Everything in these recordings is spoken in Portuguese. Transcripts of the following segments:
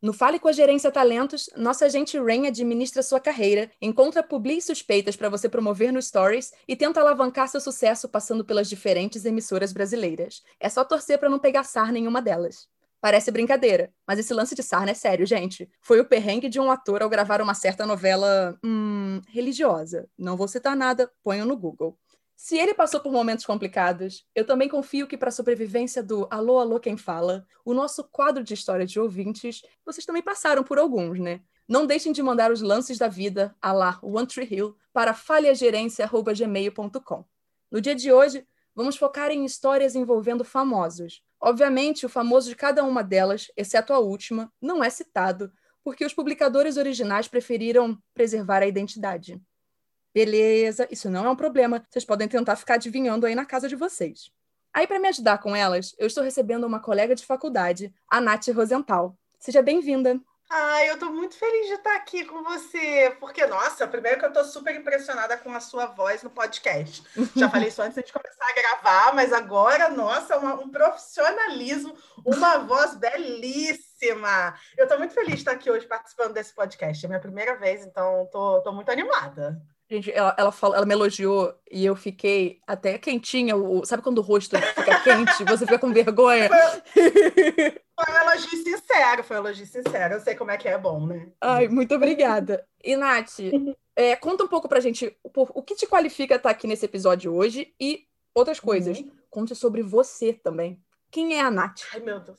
No Fale com a Gerência Talentos, nossa agente Rain administra sua carreira, encontra publi suspeitas para você promover no Stories e tenta alavancar seu sucesso passando pelas diferentes emissoras brasileiras. É só torcer para não pegar sarna em uma delas. Parece brincadeira, mas esse lance de sarna é sério, gente. Foi o perrengue de um ator ao gravar uma certa novela. Hum, religiosa. Não vou citar nada, ponham no Google. Se ele passou por momentos complicados, eu também confio que para a sobrevivência do Alô, Alô, Quem Fala, o nosso quadro de história de ouvintes, vocês também passaram por alguns, né? Não deixem de mandar os lances da vida, a lá One Tree Hill, para falhagerência.gmail.com. No dia de hoje, vamos focar em histórias envolvendo famosos. Obviamente, o famoso de cada uma delas, exceto a última, não é citado, porque os publicadores originais preferiram preservar a identidade. Beleza, isso não é um problema. Vocês podem tentar ficar adivinhando aí na casa de vocês. Aí, para me ajudar com elas, eu estou recebendo uma colega de faculdade, a Nath Rosenthal. Seja bem-vinda. Ai, eu estou muito feliz de estar aqui com você, porque, nossa, primeiro que eu estou super impressionada com a sua voz no podcast. Já falei isso antes de começar a gravar, mas agora, nossa, uma, um profissionalismo, uma voz belíssima. Eu estou muito feliz de estar aqui hoje participando desse podcast. É minha primeira vez, então estou muito animada. Gente, ela, ela, falou, ela me elogiou e eu fiquei até quentinha. O, sabe quando o rosto fica quente? Você fica com vergonha? Foi um elogio sincero, foi um elogio sincero. Eu sei como é que é bom, né? Ai, muito obrigada. E, Nath, é, conta um pouco pra gente o, o que te qualifica estar aqui nesse episódio hoje e outras coisas. Uhum. Conte sobre você também. Quem é a Nath? Ai, meu Deus.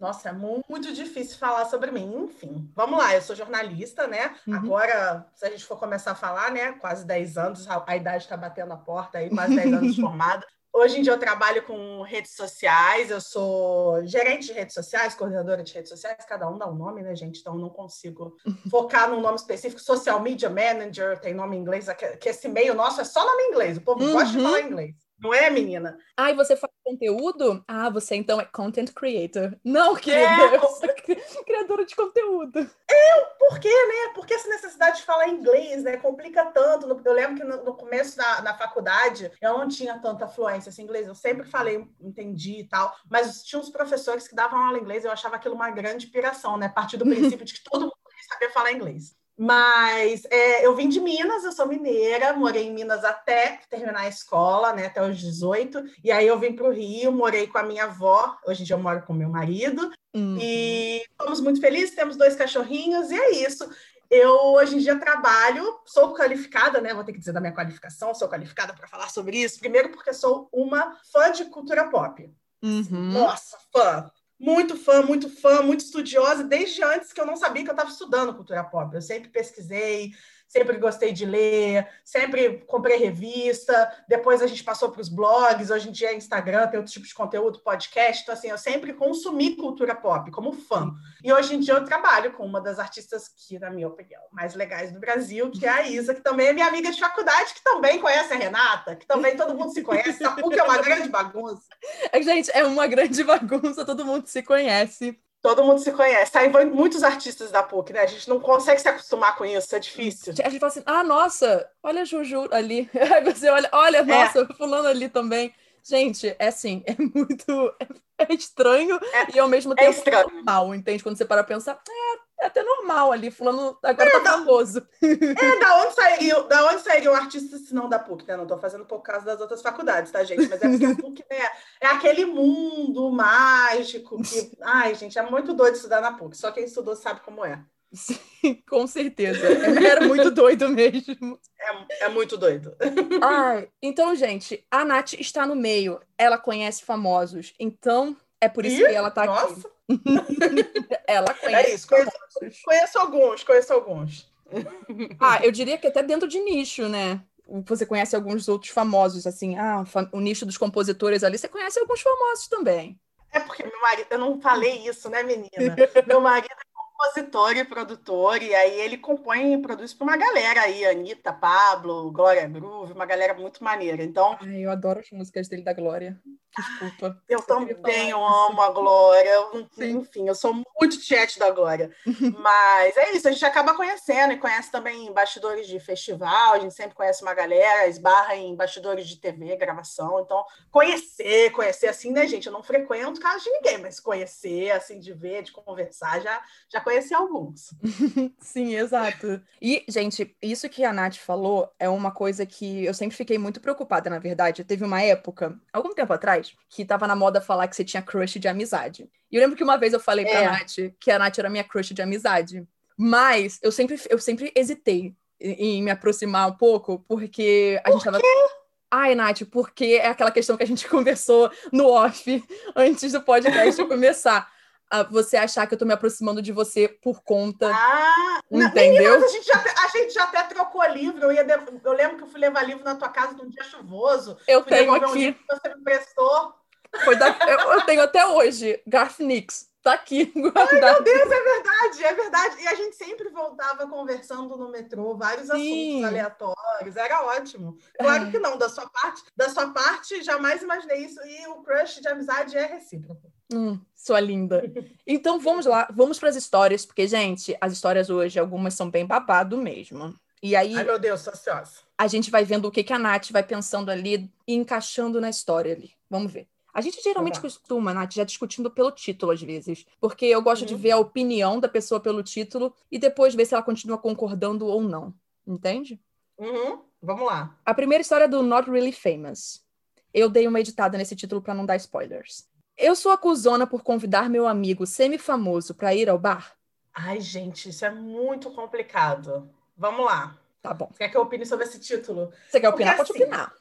Nossa, é muito difícil falar sobre mim. Enfim, vamos lá. Eu sou jornalista, né? Uhum. Agora, se a gente for começar a falar, né? Quase 10 anos, a, idade está batendo a porta aí, quase 10 anos formada. Hoje em dia eu trabalho com redes sociais, eu sou gerente de redes sociais, coordenadora de redes sociais, cada um dá um nome, né, gente? Então não consigo focar num nome específico. Social Media Manager tem nome em inglês, que esse meio nosso é só nome em inglês, o povo uhum. gosta de uhum. falar inglês. Não é, menina? E você faz conteúdo? Ah, você então é content creator. Não, querida, é, eu sou criadora de conteúdo. Eu, por quê, né? Porque essa necessidade de falar inglês, né? Complica tanto. Eu lembro que no, começo da, da faculdade eu não tinha tanta fluência em inglês. Eu sempre falei, entendi e tal. Mas tinha uns professores que davam aula inglês eu achava aquilo uma grande piração, né? A partir do princípio de que todo mundo sabia falar inglês. Mas é, eu vim de Minas, eu sou mineira, morei em Minas até terminar a escola, né, até os 18. E aí eu vim para o Rio, morei com a minha avó, hoje em dia eu moro com meu marido. Uhum. E estamos muito felizes, temos dois cachorrinhos, e é isso. Eu hoje em dia trabalho, sou qualificada, né? Vou ter que dizer da minha qualificação, sou qualificada para falar sobre isso. Primeiro, porque sou uma fã de cultura pop. Uhum. Nossa, fã muito fã, muito fã, muito estudiosa, desde antes que eu não sabia que eu estava estudando cultura pop. Eu sempre pesquisei, sempre gostei de ler, sempre comprei revista, depois a gente passou para os blogs, hoje em dia é Instagram, tem outros tipos de conteúdo, podcast, então assim, eu sempre consumi cultura pop como fã. E hoje em dia eu trabalho com uma das artistas que, na minha opinião, mais legais do Brasil, que é a Isa, que também é minha amiga de faculdade, que também conhece a Renata, que também todo mundo se conhece, a é uma grande bagunça. Gente, é uma grande bagunça, todo mundo se conhece. Todo mundo se conhece. Tá envolvendo muitos artistas da PUC, né? A gente não consegue se acostumar com isso, é difícil. A gente fala assim: ah, nossa, olha a Juju ali. Aí você olha, olha, é. nossa, fulano ali também. Gente, é assim, é muito. É estranho é, e ao mesmo é tempo é normal, entende? Quando você para pensar, é, é até normal ali, fulano agora é, tá da, famoso. É, da onde saiu, da onde saiu um artista se não da PUC, né? Não tô fazendo por causa das outras faculdades, tá, gente? Mas é porque a PUC, né, é aquele mundo mágico que, ai, gente, é muito doido estudar na PUC. Só quem estudou sabe como é. Sim, com certeza. Era muito doido mesmo. É, é muito doido. Ai, então, gente, a Nath está no meio. Ela conhece famosos. Então, é por isso Ih, que ela tá nossa. aqui. ela conhece. É isso, conheço, conheço alguns, conheço alguns. Ah, eu diria que até dentro de nicho, né? Você conhece alguns outros famosos, assim, ah, o nicho dos compositores ali, você conhece alguns famosos também. É porque meu marido, eu não falei isso, né, menina? Meu marido é compositor e produtor, e aí ele compõe e produz para uma galera aí, Anitta, Pablo, Glória Groove, uma galera muito maneira. Então. Ai, eu adoro as músicas dele da Glória. Desculpa. Eu também amo a Glória. Sim. Enfim, eu sou muito chat da Glória. Mas é isso, a gente acaba conhecendo e conhece também bastidores de festival, a gente sempre conhece uma galera, esbarra em bastidores de TV, gravação. Então, conhecer, conhecer assim, né, gente? Eu não frequento casa de ninguém, mas conhecer, assim, de ver, de conversar, já, já conheci alguns. Sim, exato. E, gente, isso que a Nath falou é uma coisa que eu sempre fiquei muito preocupada, na verdade. Teve uma época, algum tempo atrás, que tava na moda falar que você tinha crush de amizade. E eu lembro que uma vez eu falei pra é. Nath que a Nath era minha crush de amizade. Mas eu sempre, eu sempre hesitei em me aproximar um pouco, porque a Por gente tava. Quê? Ai, Nath, porque é aquela questão que a gente conversou no off antes do podcast começar. Você achar que eu tô me aproximando de você por conta. Ah, entendeu? Não, a, gente já, a gente já até trocou livro. Eu, ia, eu lembro que eu fui levar livro na tua casa num dia chuvoso. Eu fui tenho aqui. Um livro que você me prestou. Foi da, eu, eu, tenho até hoje, Garth Nix. Tá aqui guardado. Ai, meu Deus, é verdade, é verdade. E a gente sempre voltava conversando no metrô, vários Sim. assuntos aleatórios. Era ótimo. Claro que não, da sua parte, da sua parte, jamais imaginei isso. E o crush de amizade é recíproco. Hum, sua linda. Então vamos lá, vamos para as histórias, porque, gente, as histórias hoje, algumas são bem babado mesmo. E aí. Ai, meu Deus, tô ansiosa. A gente vai vendo o que, que a Nath vai pensando ali e encaixando na história ali. Vamos ver. A gente geralmente uhum. costuma, Nath, já discutindo pelo título às vezes, porque eu gosto uhum. de ver a opinião da pessoa pelo título e depois ver se ela continua concordando ou não. Entende? Uhum. Vamos lá. A primeira história é do Not Really Famous. Eu dei uma editada nesse título para não dar spoilers. Eu sou acusona por convidar meu amigo semi-famoso para ir ao bar? Ai, gente, isso é muito complicado. Vamos lá. Tá bom. Você quer que eu opine sobre esse título? Você quer opinar? Porque, Pode assim, opinar.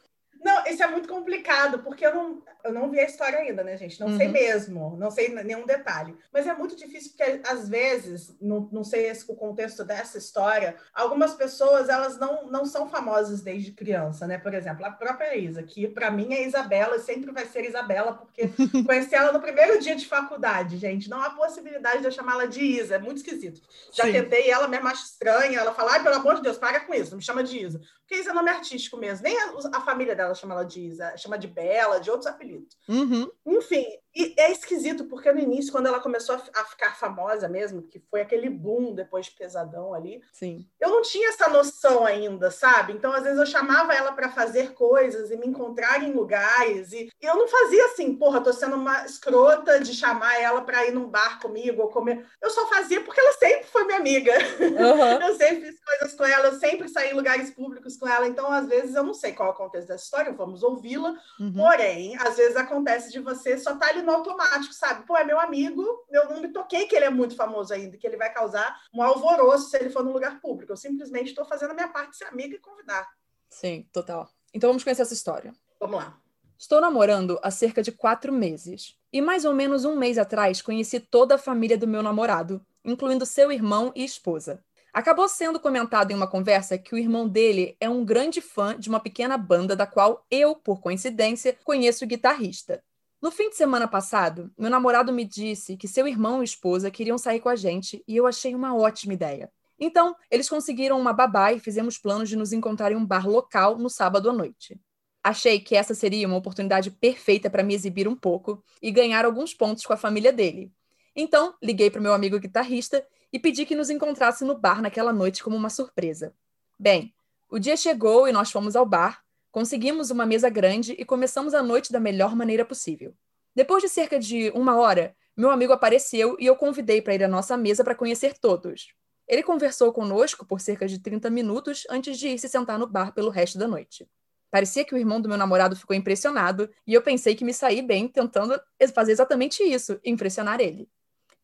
Não, isso é muito complicado, porque eu não, eu não vi a história ainda, né, gente? Não uhum. sei mesmo, não sei nenhum detalhe. Mas é muito difícil, porque às vezes, não, não sei esse, o contexto dessa história, algumas pessoas, elas não, não são famosas desde criança, né? Por exemplo, a própria Isa, que para mim é Isabela e sempre vai ser Isabela, porque conheci ela no primeiro dia de faculdade, gente. Não há possibilidade de eu chamá-la de Isa, é muito esquisito. Já Sim. tentei, ela me acha estranha, ela fala, ai, pelo amor de Deus, para com isso, não me chama de Isa. Porque Isa é nome artístico mesmo, nem a, a família dela ela chama ela de Isa, chama de Bela, de outros apelidos. Uhum. Enfim, e é esquisito, porque no início, quando ela começou a, ficar famosa mesmo, que foi aquele boom depois de Pesadão ali, Sim. eu não tinha essa noção ainda, sabe? Então, às vezes, eu chamava ela para fazer coisas e me encontrar em lugares, e, e, eu não fazia assim, porra, tô sendo uma escrota de chamar ela para ir num bar comigo ou comer. Eu só fazia porque ela sempre foi minha amiga. Uhum. eu sempre fiz coisas com ela, eu sempre saí em lugares públicos com ela, então, às vezes, eu não sei qual é o contexto dessa história, vamos ouvi-la, uhum. porém, às vezes acontece de você só estar tá ali no automático, sabe? Pô, é meu amigo, eu não me toquei que ele é muito famoso ainda, que ele vai causar um alvoroço se ele for no lugar público. Eu simplesmente estou fazendo a minha parte de ser amiga e convidar. Sim, total. Então vamos conhecer essa história. Vamos lá. Estou namorando há cerca de quatro meses. E mais ou menos um mês atrás conheci toda a família do meu namorado, incluindo seu irmão e esposa. Acabou sendo comentado em uma conversa que o irmão dele é um grande fã de uma pequena banda da qual eu, por coincidência, conheço o guitarrista. No fim de semana passado, meu namorado me disse que seu irmão e esposa queriam sair com a gente e eu achei uma ótima ideia. Então, eles conseguiram uma babá e fizemos planos de nos encontrar em um bar local no sábado à noite. Achei que essa seria uma oportunidade perfeita para me exibir um pouco e ganhar alguns pontos com a família dele. Então, liguei para o meu amigo guitarrista e pedi que nos encontrasse no bar naquela noite como uma surpresa. Bem, o dia chegou e nós fomos ao bar, Conseguimos uma mesa grande e começamos a noite da melhor maneira possível. Depois de cerca de uma hora, meu amigo apareceu e eu convidei para ir à nossa mesa para conhecer todos. Ele conversou conosco por cerca de 30 minutos antes de ir se sentar no bar pelo resto da noite. Parecia que o irmão do meu namorado ficou impressionado e eu pensei que me saí bem tentando fazer exatamente isso, impressionar ele.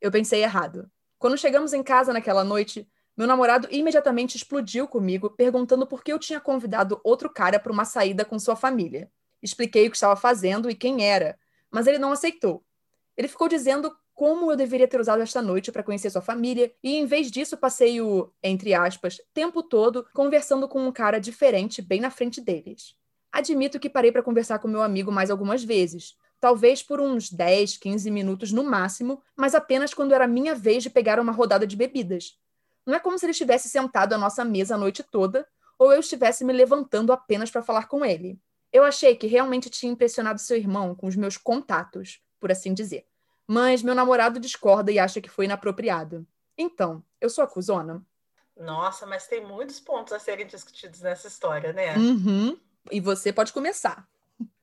Eu pensei errado. Quando chegamos em casa naquela noite, meu namorado imediatamente explodiu comigo, perguntando por que eu tinha convidado outro cara para uma saída com sua família. Expliquei o que estava fazendo e quem era, mas ele não aceitou. Ele ficou dizendo como eu deveria ter usado esta noite para conhecer sua família, e em vez disso passei o, entre aspas, tempo todo conversando com um cara diferente bem na frente deles. Admito que parei para conversar com meu amigo mais algumas vezes, talvez por uns 10, 15 minutos no máximo, mas apenas quando era minha vez de pegar uma rodada de bebidas. Não é como se ele estivesse sentado à nossa mesa a noite toda, ou eu estivesse me levantando apenas para falar com ele. Eu achei que realmente tinha impressionado seu irmão com os meus contatos, por assim dizer. Mas meu namorado discorda e acha que foi inapropriado. Então, eu sou acusona? Nossa, mas tem muitos pontos a serem discutidos nessa história, né? Uhum. E você pode começar.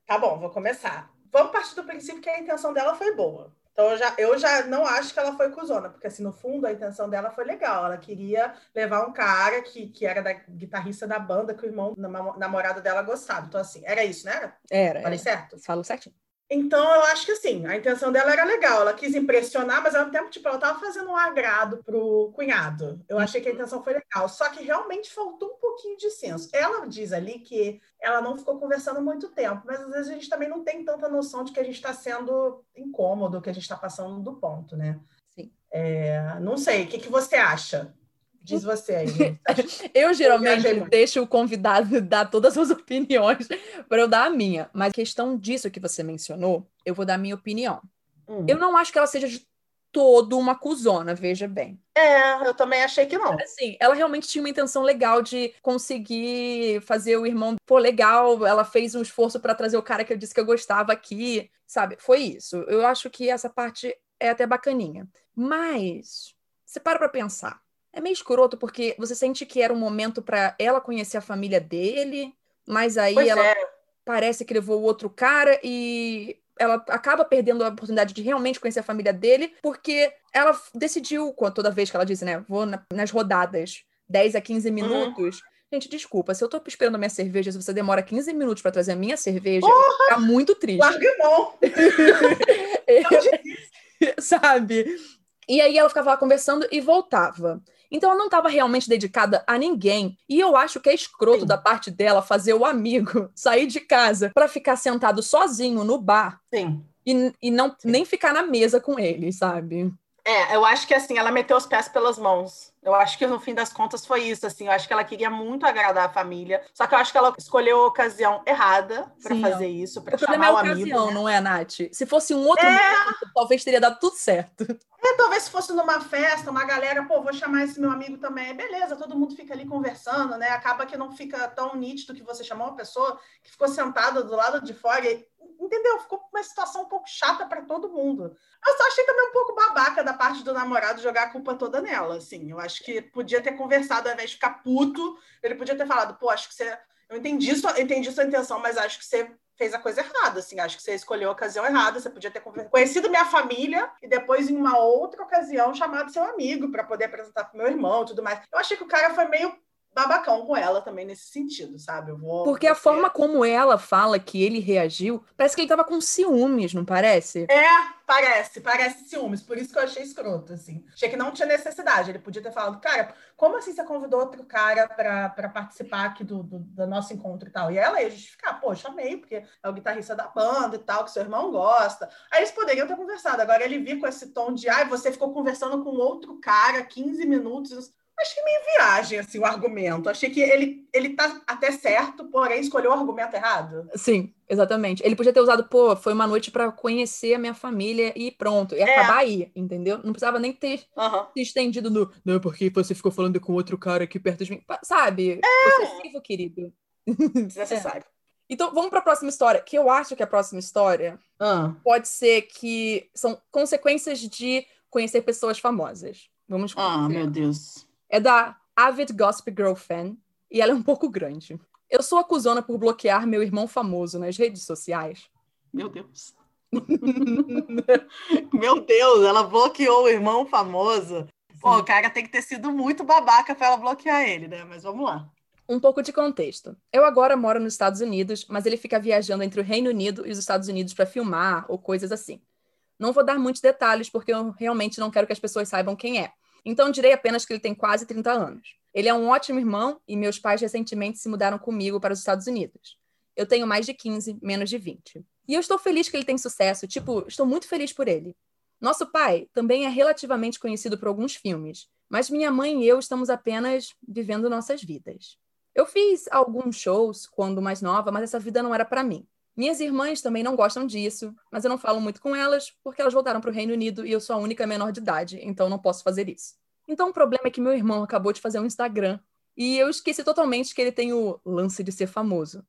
Tá bom, vou começar. Vamos partir do princípio que a intenção dela foi boa. Então eu já, eu já não acho que ela foi cuzona, porque assim, no fundo a intenção dela foi legal. Ela queria levar um cara que, que era da guitarrista da banda que o irmão namorado dela gostava. Então, assim, era isso, né? Era. Era. Falei era. certo? Falo certinho. Então, eu acho que assim, a intenção dela era legal. Ela quis impressionar, mas ao mesmo tempo, tipo, ela estava fazendo um agrado pro cunhado. Eu achei que a intenção foi legal. Só que realmente faltou um pouquinho de senso. Ela diz ali que ela não ficou conversando muito tempo, mas às vezes a gente também não tem tanta noção de que a gente está sendo incômodo, que a gente está passando do ponto, né? Sim. É, não sei, o que, que você acha? Diz você aí. eu geralmente eu deixo o convidado dar todas as opiniões para eu dar a minha. Mas a questão disso que você mencionou, eu vou dar a minha opinião. Hum. Eu não acho que ela seja de todo uma cuzona, veja bem. É, eu também achei que não. Assim, ela realmente tinha uma intenção legal de conseguir fazer o irmão, pô, legal, ela fez um esforço para trazer o cara que eu disse que eu gostava aqui, sabe? Foi isso. Eu acho que essa parte é até bacaninha. Mas, você para pra pensar é meio escroto porque você sente que era um momento para ela conhecer a família dele, mas aí pois ela é. parece que levou o outro cara e ela acaba perdendo a oportunidade de realmente conhecer a família dele, porque ela decidiu, toda vez que ela disse, né, vou nas rodadas 10 a 15 uhum. minutos. Uhum. Gente, desculpa, se eu tô esperando a minha cerveja, se você demora 15 minutos para trazer a minha cerveja, Porra! tá muito triste. Larga mão! Sabe? E aí ela ficava lá conversando e voltava. Então ela não estava realmente dedicada a ninguém. E eu acho que é escroto Sim. da parte dela fazer o amigo sair de casa para ficar sentado sozinho no bar. Sim. E, e não Sim. nem ficar na mesa com ele, sabe? É, eu acho que assim, ela meteu os pés pelas mãos. Eu acho que no fim das contas foi isso, assim. Eu acho que ela queria muito agradar a família. Só que eu acho que ela escolheu a ocasião errada para fazer isso, para chamar é ocasião, amigo. Né? não é, Nath? Se fosse um outro é... momento, talvez teria dado tudo certo. É, talvez se fosse numa festa, uma galera, pô, vou chamar esse meu amigo também. Beleza, todo mundo fica ali conversando, né? Acaba que não fica tão nítido que você chamou uma pessoa que ficou sentada do lado de fora. E, entendeu? Ficou uma situação um pouco chata para todo mundo. Eu só achei também um pouco babaca da parte do namorado jogar a culpa toda nela, assim. Eu acho que podia ter conversado ao invés de ficar puto. Ele podia ter falado, pô, acho que você. Eu entendi sua, entendi sua intenção, mas acho que você fez a coisa errada, assim, acho que você escolheu a ocasião errada, você podia ter conhecido minha família e depois em uma outra ocasião chamado seu amigo para poder apresentar para meu irmão tudo mais. Eu achei que o cara foi meio babacão com ela também nesse sentido, sabe? Eu vou, Porque a forma como ela fala que ele reagiu, parece que ele tava com ciúmes, não parece? É, parece, parece ciúmes. Por isso que eu achei escroto, assim. Achei que não tinha necessidade. Ele podia ter falado, cara, como assim você convidou outro cara para participar aqui do, do, do, nosso encontro e tal? E ela ia justificar, pô, chamei, porque é o guitarrista da banda e tal, que seu irmão gosta. Aí eles poderiam ter conversado. Agora ele vir com esse tom de, ai, você ficou conversando com outro cara 15 minutos Acho que meio viagem, assim, o argumento. Achei que ele, ele tá até certo, porém escolheu o argumento errado. Sim, exatamente. Ele podia ter usado, pô, foi uma noite para conhecer a minha família e pronto. E é. acabar aí, entendeu? Não precisava nem ter uhum. se estendido no. Não, porque você ficou falando com outro cara aqui perto de mim. Sabe? É. Possessivo, querido. Desnecessário. É. Então, vamos para a próxima história, que eu acho que a próxima história uhum. pode ser que são consequências de conhecer pessoas famosas. Vamos Ah, meu Deus. É da Avid Gossip Girl Fan e ela é um pouco grande. Eu sou acusona por bloquear meu irmão famoso nas redes sociais. Meu Deus. meu Deus, ela bloqueou o irmão famoso. Pô, o cara tem que ter sido muito babaca para ela bloquear ele, né? Mas vamos lá. Um pouco de contexto. Eu agora moro nos Estados Unidos, mas ele fica viajando entre o Reino Unido e os Estados Unidos para filmar ou coisas assim. Não vou dar muitos detalhes porque eu realmente não quero que as pessoas saibam quem é. Então direi apenas que ele tem quase 30 anos. Ele é um ótimo irmão e meus pais recentemente se mudaram comigo para os Estados Unidos. Eu tenho mais de 15, menos de 20. E eu estou feliz que ele tem sucesso, tipo, estou muito feliz por ele. Nosso pai também é relativamente conhecido por alguns filmes, mas minha mãe e eu estamos apenas vivendo nossas vidas. Eu fiz alguns shows quando mais nova, mas essa vida não era para mim. Minhas irmãs também não gostam disso, mas eu não falo muito com elas porque elas voltaram para o Reino Unido e eu sou a única menor de idade, então não posso fazer isso. Então o problema é que meu irmão acabou de fazer um Instagram e eu esqueci totalmente que ele tem o lance de ser famoso.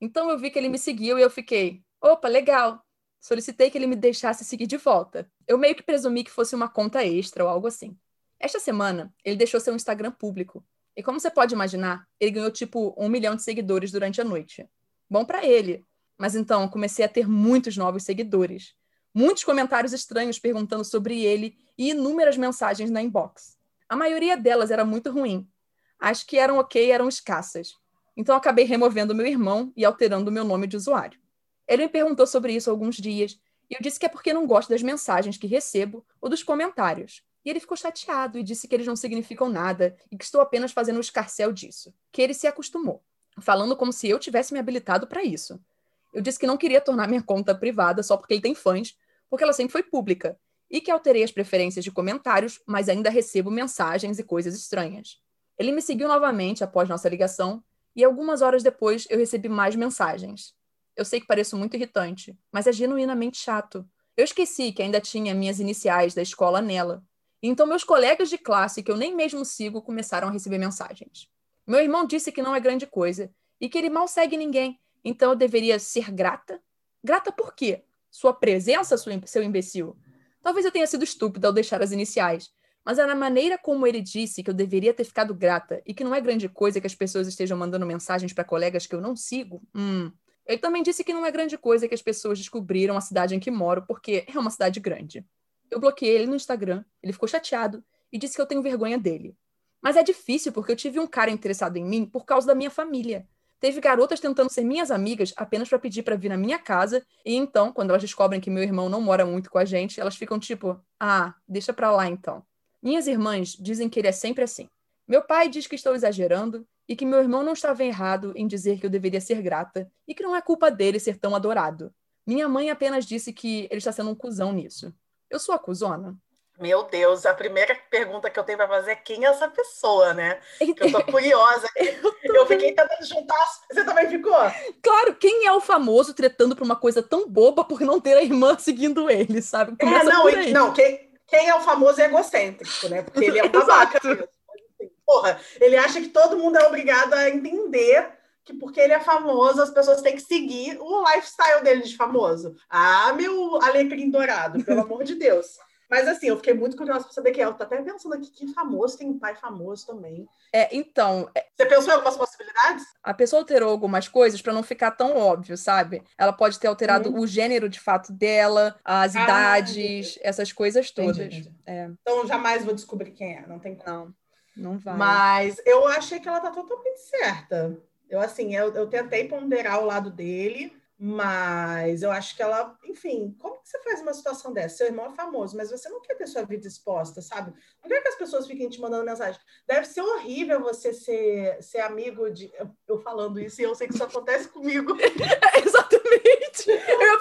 Então eu vi que ele me seguiu e eu fiquei, opa, legal. Solicitei que ele me deixasse seguir de volta. Eu meio que presumi que fosse uma conta extra ou algo assim. Esta semana, ele deixou seu Instagram público. E como você pode imaginar, ele ganhou tipo um milhão de seguidores durante a noite. Bom para ele. Mas então comecei a ter muitos novos seguidores. Muitos comentários estranhos perguntando sobre ele e inúmeras mensagens na inbox. A maioria delas era muito ruim. As que eram ok eram escassas. Então acabei removendo meu irmão e alterando meu nome de usuário. Ele me perguntou sobre isso alguns dias e eu disse que é porque não gosto das mensagens que recebo ou dos comentários. E ele ficou chateado e disse que eles não significam nada e que estou apenas fazendo um escarcel disso, que ele se acostumou, falando como se eu tivesse me habilitado para isso. Eu disse que não queria tornar minha conta privada só porque ele tem fãs, porque ela sempre foi pública, e que alterei as preferências de comentários, mas ainda recebo mensagens e coisas estranhas. Ele me seguiu novamente após nossa ligação, e algumas horas depois eu recebi mais mensagens. Eu sei que pareço muito irritante, mas é genuinamente chato. Eu esqueci que ainda tinha minhas iniciais da escola nela. Então meus colegas de classe, que eu nem mesmo sigo, começaram a receber mensagens. Meu irmão disse que não é grande coisa e que ele mal segue ninguém, então eu deveria ser grata? Grata por quê? Sua presença, seu imbecil? Talvez eu tenha sido estúpida ao deixar as iniciais, mas é na maneira como ele disse que eu deveria ter ficado grata e que não é grande coisa que as pessoas estejam mandando mensagens para colegas que eu não sigo. Hum, ele também disse que não é grande coisa que as pessoas descobriram a cidade em que moro, porque é uma cidade grande. Eu bloqueei ele no Instagram, ele ficou chateado e disse que eu tenho vergonha dele. Mas é difícil porque eu tive um cara interessado em mim por causa da minha família. Teve garotas tentando ser minhas amigas apenas para pedir para vir na minha casa, e então, quando elas descobrem que meu irmão não mora muito com a gente, elas ficam tipo: "Ah, deixa pra lá então". Minhas irmãs dizem que ele é sempre assim. Meu pai diz que estou exagerando e que meu irmão não estava errado em dizer que eu deveria ser grata e que não é culpa dele ser tão adorado. Minha mãe apenas disse que ele está sendo um cuzão nisso. Eu sou a cuzona? Meu Deus, a primeira pergunta que eu tenho para fazer é quem é essa pessoa, né? Que eu tô curiosa. eu, eu fiquei tentando juntar. Você também ficou? Claro, quem é o famoso tretando por uma coisa tão boba por não ter a irmã seguindo ele, sabe? É, Começa é, não, não, quem, quem é o famoso egocêntrico, né? Porque ele é um babaca mesmo porra, ele acha que todo mundo é obrigado a entender que porque ele é famoso, as pessoas têm que seguir o lifestyle dele de famoso. Ah, meu alecrim dourado, pelo amor de Deus. Mas assim, eu fiquei muito curiosa para saber quem é. Eu tô até pensando aqui que famoso tem um pai famoso também. É, então. É... Você pensou em algumas possibilidades? A pessoa alterou algumas coisas para não ficar tão óbvio, sabe? Ela pode ter alterado uhum. o gênero de fato dela, as ah, idades, essas coisas todas. Entendi, entendi. É. Então jamais vou descobrir quem é, não tem como. Não. Não vai. Mas eu achei que ela tá totalmente certa. Eu, assim, eu, eu tentei ponderar o lado dele, mas eu acho que ela, enfim, como que você faz uma situação dessa? Seu irmão é famoso, mas você não quer ter sua vida exposta, sabe? Não quer que as pessoas fiquem te mandando mensagem. Deve ser horrível você ser, ser amigo de. Eu, eu falando isso e eu sei que isso acontece comigo. exatamente. Eu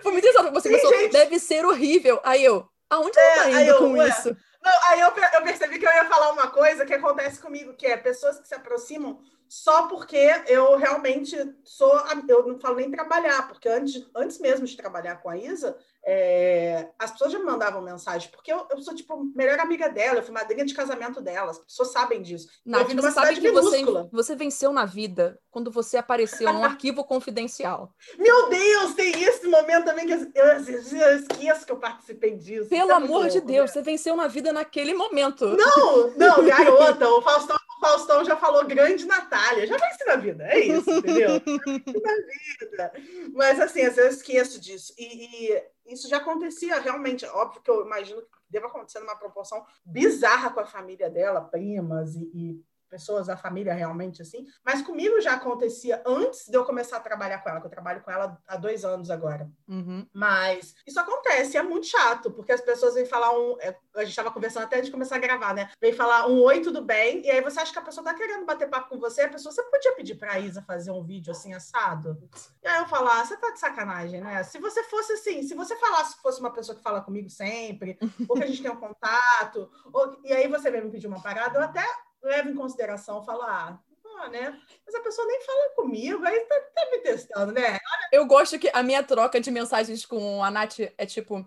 foi muito engraçado. Você Sim, pensou, deve ser horrível. Aí eu, aonde é, ela tá indo eu, com ué, isso? Não, aí eu, eu percebi que eu ia falar uma coisa que acontece comigo, que é pessoas que se aproximam só porque eu realmente sou. Eu não falo nem trabalhar, porque antes, antes mesmo de trabalhar com a Isa, é, as pessoas já me mandavam mensagem, porque eu, eu sou, tipo, melhor amiga dela, eu fui madrinha de casamento dela, as pessoas sabem disso. Nath, eu você sabe que você, você venceu na vida quando você apareceu num arquivo confidencial. Meu Deus, tem esse momento também que eu, eu, eu esqueço que eu participei disso. Pelo é amor de Deus, né? você venceu na vida naquele momento. Não, não, garota, o Faustão Faustão já falou grande Natália, já vai ser na vida, é isso, entendeu? na vida. Mas assim, às vezes eu esqueço disso. E, e, isso já acontecia realmente, óbvio que eu imagino que deva acontecer numa proporção bizarra com a família dela, primas e, e pessoas da família realmente assim. Mas comigo já acontecia antes de eu começar a trabalhar com ela, que eu trabalho com ela há dois anos agora. Uhum. Mas isso acontece, é muito chato, porque as pessoas vêm falar um. É, a gente estava conversando até de começar a gravar, né? Vem falar um oi, tudo bem, e aí você acha que a pessoa tá querendo bater papo com você, a pessoa, você podia pedir pra Isa fazer um vídeo assim assado? E aí eu falar, ah, você tá de sacanagem, né? Se você fosse assim, se você falasse fosse uma pessoa que fala comigo sempre, ou que a gente tem um contato, ou, e aí você vem me pedir uma parada, eu até leva em consideração, falar, ah, né? Mas a pessoa nem fala comigo, aí tá, tá me testando, né? Eu gosto que a minha troca de mensagens com a Nath é tipo,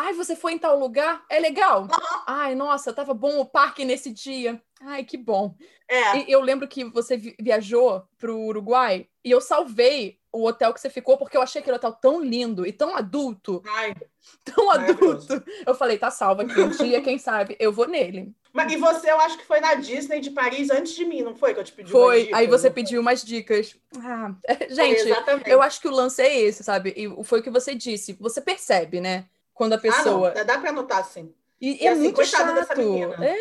Ai, você foi em tal lugar? É legal? Ai, nossa, tava bom o parque nesse dia. Ai, que bom. É. E eu lembro que você vi- viajou pro Uruguai e eu salvei o hotel que você ficou porque eu achei aquele hotel tão lindo e tão adulto, Ai, tão adulto. Eu falei, tá salvo aqui um dia, quem sabe, eu vou nele. Mas, e você, eu acho que foi na Disney de Paris antes de mim, não foi? Que eu te pedi Foi, dicas, aí você pediu umas dicas. Ah, Foi, gente, eu acho que o lance é esse, sabe? E foi o que você disse. Você percebe, né? Quando a Ah, pessoa. não, dá pra anotar, sim. E, E é assim, muito chato. É.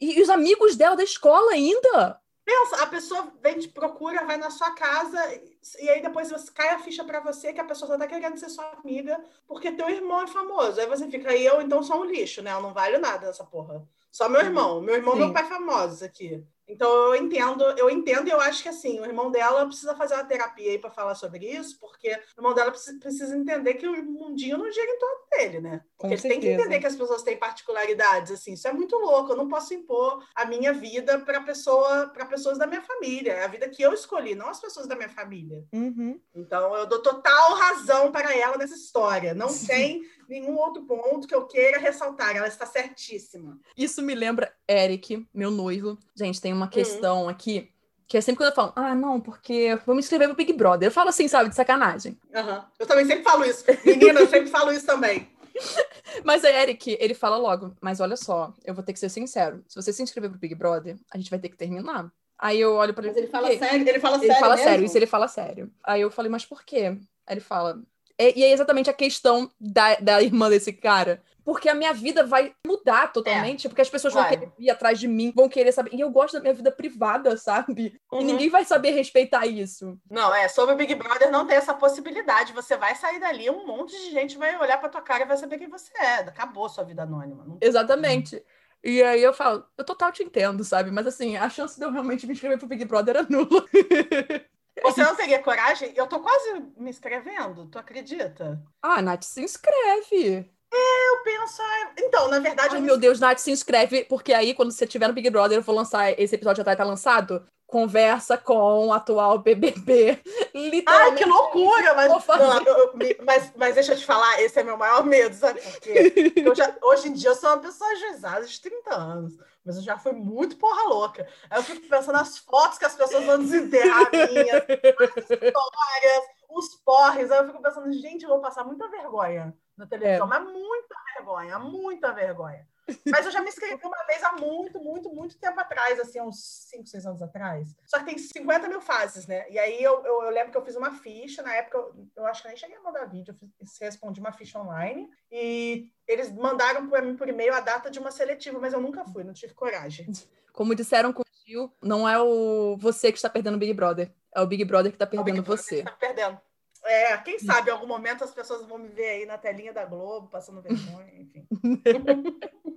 E, e os amigos dela da escola ainda. Pensa, a pessoa vem te procura, vai na sua casa, e- aí depois você cai a ficha pra você que a pessoa só tá querendo ser sua amiga porque teu irmão é famoso. Aí você fica, aí eu então sou um lixo, né? Eu não valho nada nessa porra. Só meu irmão. Meu irmão e Sim. meu pai famosos aqui. Então eu entendo, eu entendo e eu acho que assim, o irmão dela precisa fazer uma terapia aí pra falar sobre isso, porque o irmão dela precisa, entender que o mundinho não gira em torno dele, né? Com Porque ele tem que entender que as pessoas têm particularidades, assim, isso é muito louco. Eu não posso impor a minha vida para pessoa, para pessoas da minha família, é a vida que eu escolhi, não as pessoas da minha família. Uhum. Então eu dou total razão para ela nessa história. Não Sim. tem nenhum outro ponto que eu queira ressaltar. Ela está certíssima. Isso me lembra Eric, meu noivo. Gente, tem. Uma questão aqui que é sempre quando eu falo, ah, não, porque vamos inscrever pro Big Brother. Eu falo assim, sabe, de sacanagem. Aham. Eu também sempre falo isso. Menina, eu sempre falo isso também. Mas a Eric, ele fala logo, mas olha só, eu vou ter que ser sincero. Se você se inscrever pro Big Brother, a gente vai ter que terminar. Aí eu olho pra ele Mas ele fala sério, ele fala Ele sério. fala mesmo? sério, isso ele fala sério. Aí eu falei, mas por quê? Aí ele fala. É- e é exatamente a questão da, da irmã desse cara. Porque a minha vida vai mudar totalmente, porque as pessoas vão É, vai. querer ir atrás de mim, vão querer saber. E eu gosto da minha vida privada, sabe? Uhum. E ninguém vai saber respeitar isso. Não, é, sobre o Big Brother não tem essa possibilidade. Você vai sair dali, um monte de gente vai olhar pra tua cara e vai saber quem você é. Acabou sua vida anônima. Não- Exatamente. E aí eu falo, eu total te entendo, sabe? Mas assim, a chance de eu realmente me inscrever pro Big Brother era nula. Você não teria coragem? Eu tô quase me inscrevendo, tu acredita? ah, Nath, se inscreve. Eu penso, então, na verdade, Ai, eu meu Deus, Nath, se inscreve, porque aí, quando você estiver no Big Brother, eu vou lançar, esse episódio já tá, tá lançado, conversa com o atual BBB. Ai, Literalmente. que loucura! Mas, Vou fazer. não, eu- mas, mas deixa eu te falar, esse é meu maior medo, sabe por quê? Eu já, hoje em dia eu sou uma pessoa ajuizada de 30 anos, mas eu já fui muito porra louca. Aí eu fico pensando nas fotos que as pessoas vão desenterrar minhas, as histórias, os porres. Aí eu fico pensando, gente, eu vou passar muita vergonha na televisão, É. mas muita vergonha, muita vergonha. Mas eu já me inscrevi uma vez há muito, muito, muito tempo atrás, assim, uns 5, 6 anos atrás. Só que tem 50 mil fases, né? E aí eu, eu, eu lembro que eu fiz uma ficha, na época eu, eu acho que nem cheguei a mandar vídeo, eu fiz, respondi uma ficha online e eles mandaram para mim por e-mail a data de uma seletiva, mas eu nunca fui, não tive coragem. Como disseram com o Gil, não é o você que está perdendo o Big Brother. É o Big Brother que tá É o Big perdendo Brother você. Tá perdendo. É, quem sabe em algum momento as pessoas vão me ver aí na telinha da Globo, passando vergonha, enfim.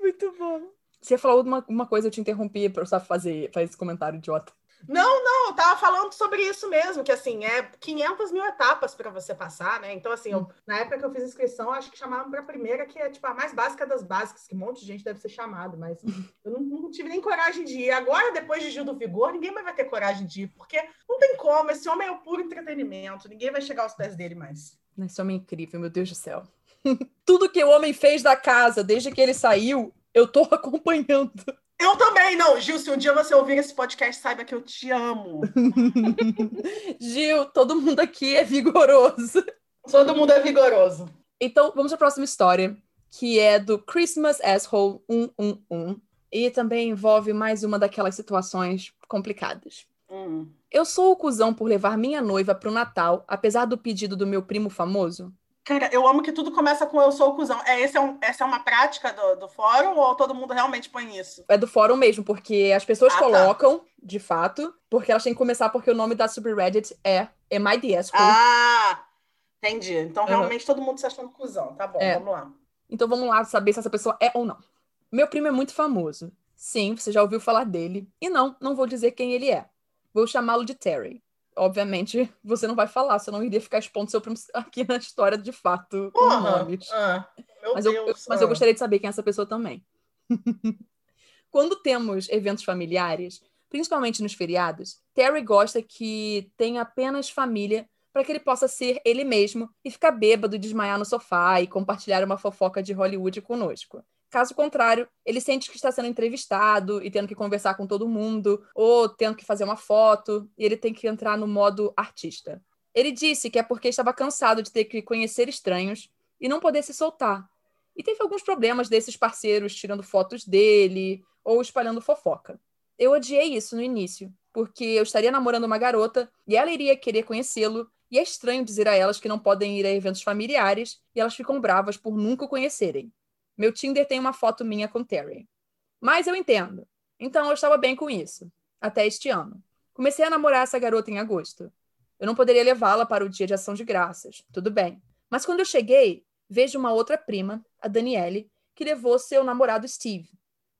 Muito bom. Você falou uma, uma coisa, eu te interrompi eu fazer, fazer esse comentário idiota. Não, não, eu tava falando sobre isso mesmo, que assim, é 500 mil etapas para você passar, né? Então, assim, eu- na época que eu fiz inscrição, acho que chamavam para a primeira, que é tipo a mais básica das básicas, que um monte de gente deve ser chamado, mas eu não, não tive nem coragem de ir. Agora, depois de Gil do Vigor, ninguém mais vai ter coragem de ir, porque não tem como, esse homem é o puro entretenimento, ninguém vai chegar aos pés dele mais. Esse homem é incrível, meu Deus do céu. Tudo que o homem fez da casa, desde que ele saiu, eu tô acompanhando. Eu também, não, Gil, se um dia você ouvir esse podcast, saiba que eu te amo. Gil, todo mundo aqui é vigoroso. Todo mundo é vigoroso. Então, vamos para a próxima história, que é do Christmas Asshole 111. E também envolve mais uma daquelas situações complicadas. Hum. Eu sou o cuzão por levar minha noiva pro Natal, apesar do pedido do meu primo famoso? Cara, eu amo que tudo começa com eu sou o cuzão. É, esse é um, essa é uma prática do, do fórum ou todo mundo realmente põe isso? É do fórum mesmo, porque as pessoas Ah, tá. colocam, de fato, porque elas têm que começar porque o nome da subreddit é Asshole? Ah, entendi. Então Uhum. realmente todo mundo se achando cuzão. Tá bom, É. vamos lá. Então vamos lá saber se essa pessoa é ou não. Meu primo é muito famoso. Sim, você já ouviu falar dele. E não, não vou dizer quem ele é. Vou chamá-lo de Terry. Obviamente, você não vai falar, você não iria ficar expondo seu primo aqui na história de fato com Porra! nomes. Ah, Mas, eu, Deus. mas eu ah. gostaria de saber quem é essa pessoa também. Quando temos eventos familiares, principalmente nos feriados, Terry gosta que tenha apenas família para que ele possa ser ele mesmo e ficar bêbado, desmaiar no sofá e compartilhar uma fofoca de Hollywood conosco. Caso contrário, ele sente que está sendo entrevistado e tendo que conversar com todo mundo, ou tendo que fazer uma foto, e ele tem que entrar no modo artista. Ele disse que é porque estava cansado de ter que conhecer estranhos e não poder se soltar. E teve alguns problemas desses parceiros tirando fotos dele ou espalhando fofoca. Eu odiei isso no início, porque eu estaria namorando uma garota e ela iria querer conhecê-lo, e é estranho dizer a elas que não podem ir a eventos familiares e elas ficam bravas por nunca o conhecerem. Meu Tinder tem uma foto minha com Terry. Mas eu entendo. Então eu estava bem com isso. Até este ano. Comecei a namorar essa garota em agosto. Eu não poderia levá-la para o dia de ação de graças. Tudo bem. Mas quando eu cheguei, vejo uma outra prima, a Daniele, que levou seu namorado Steve.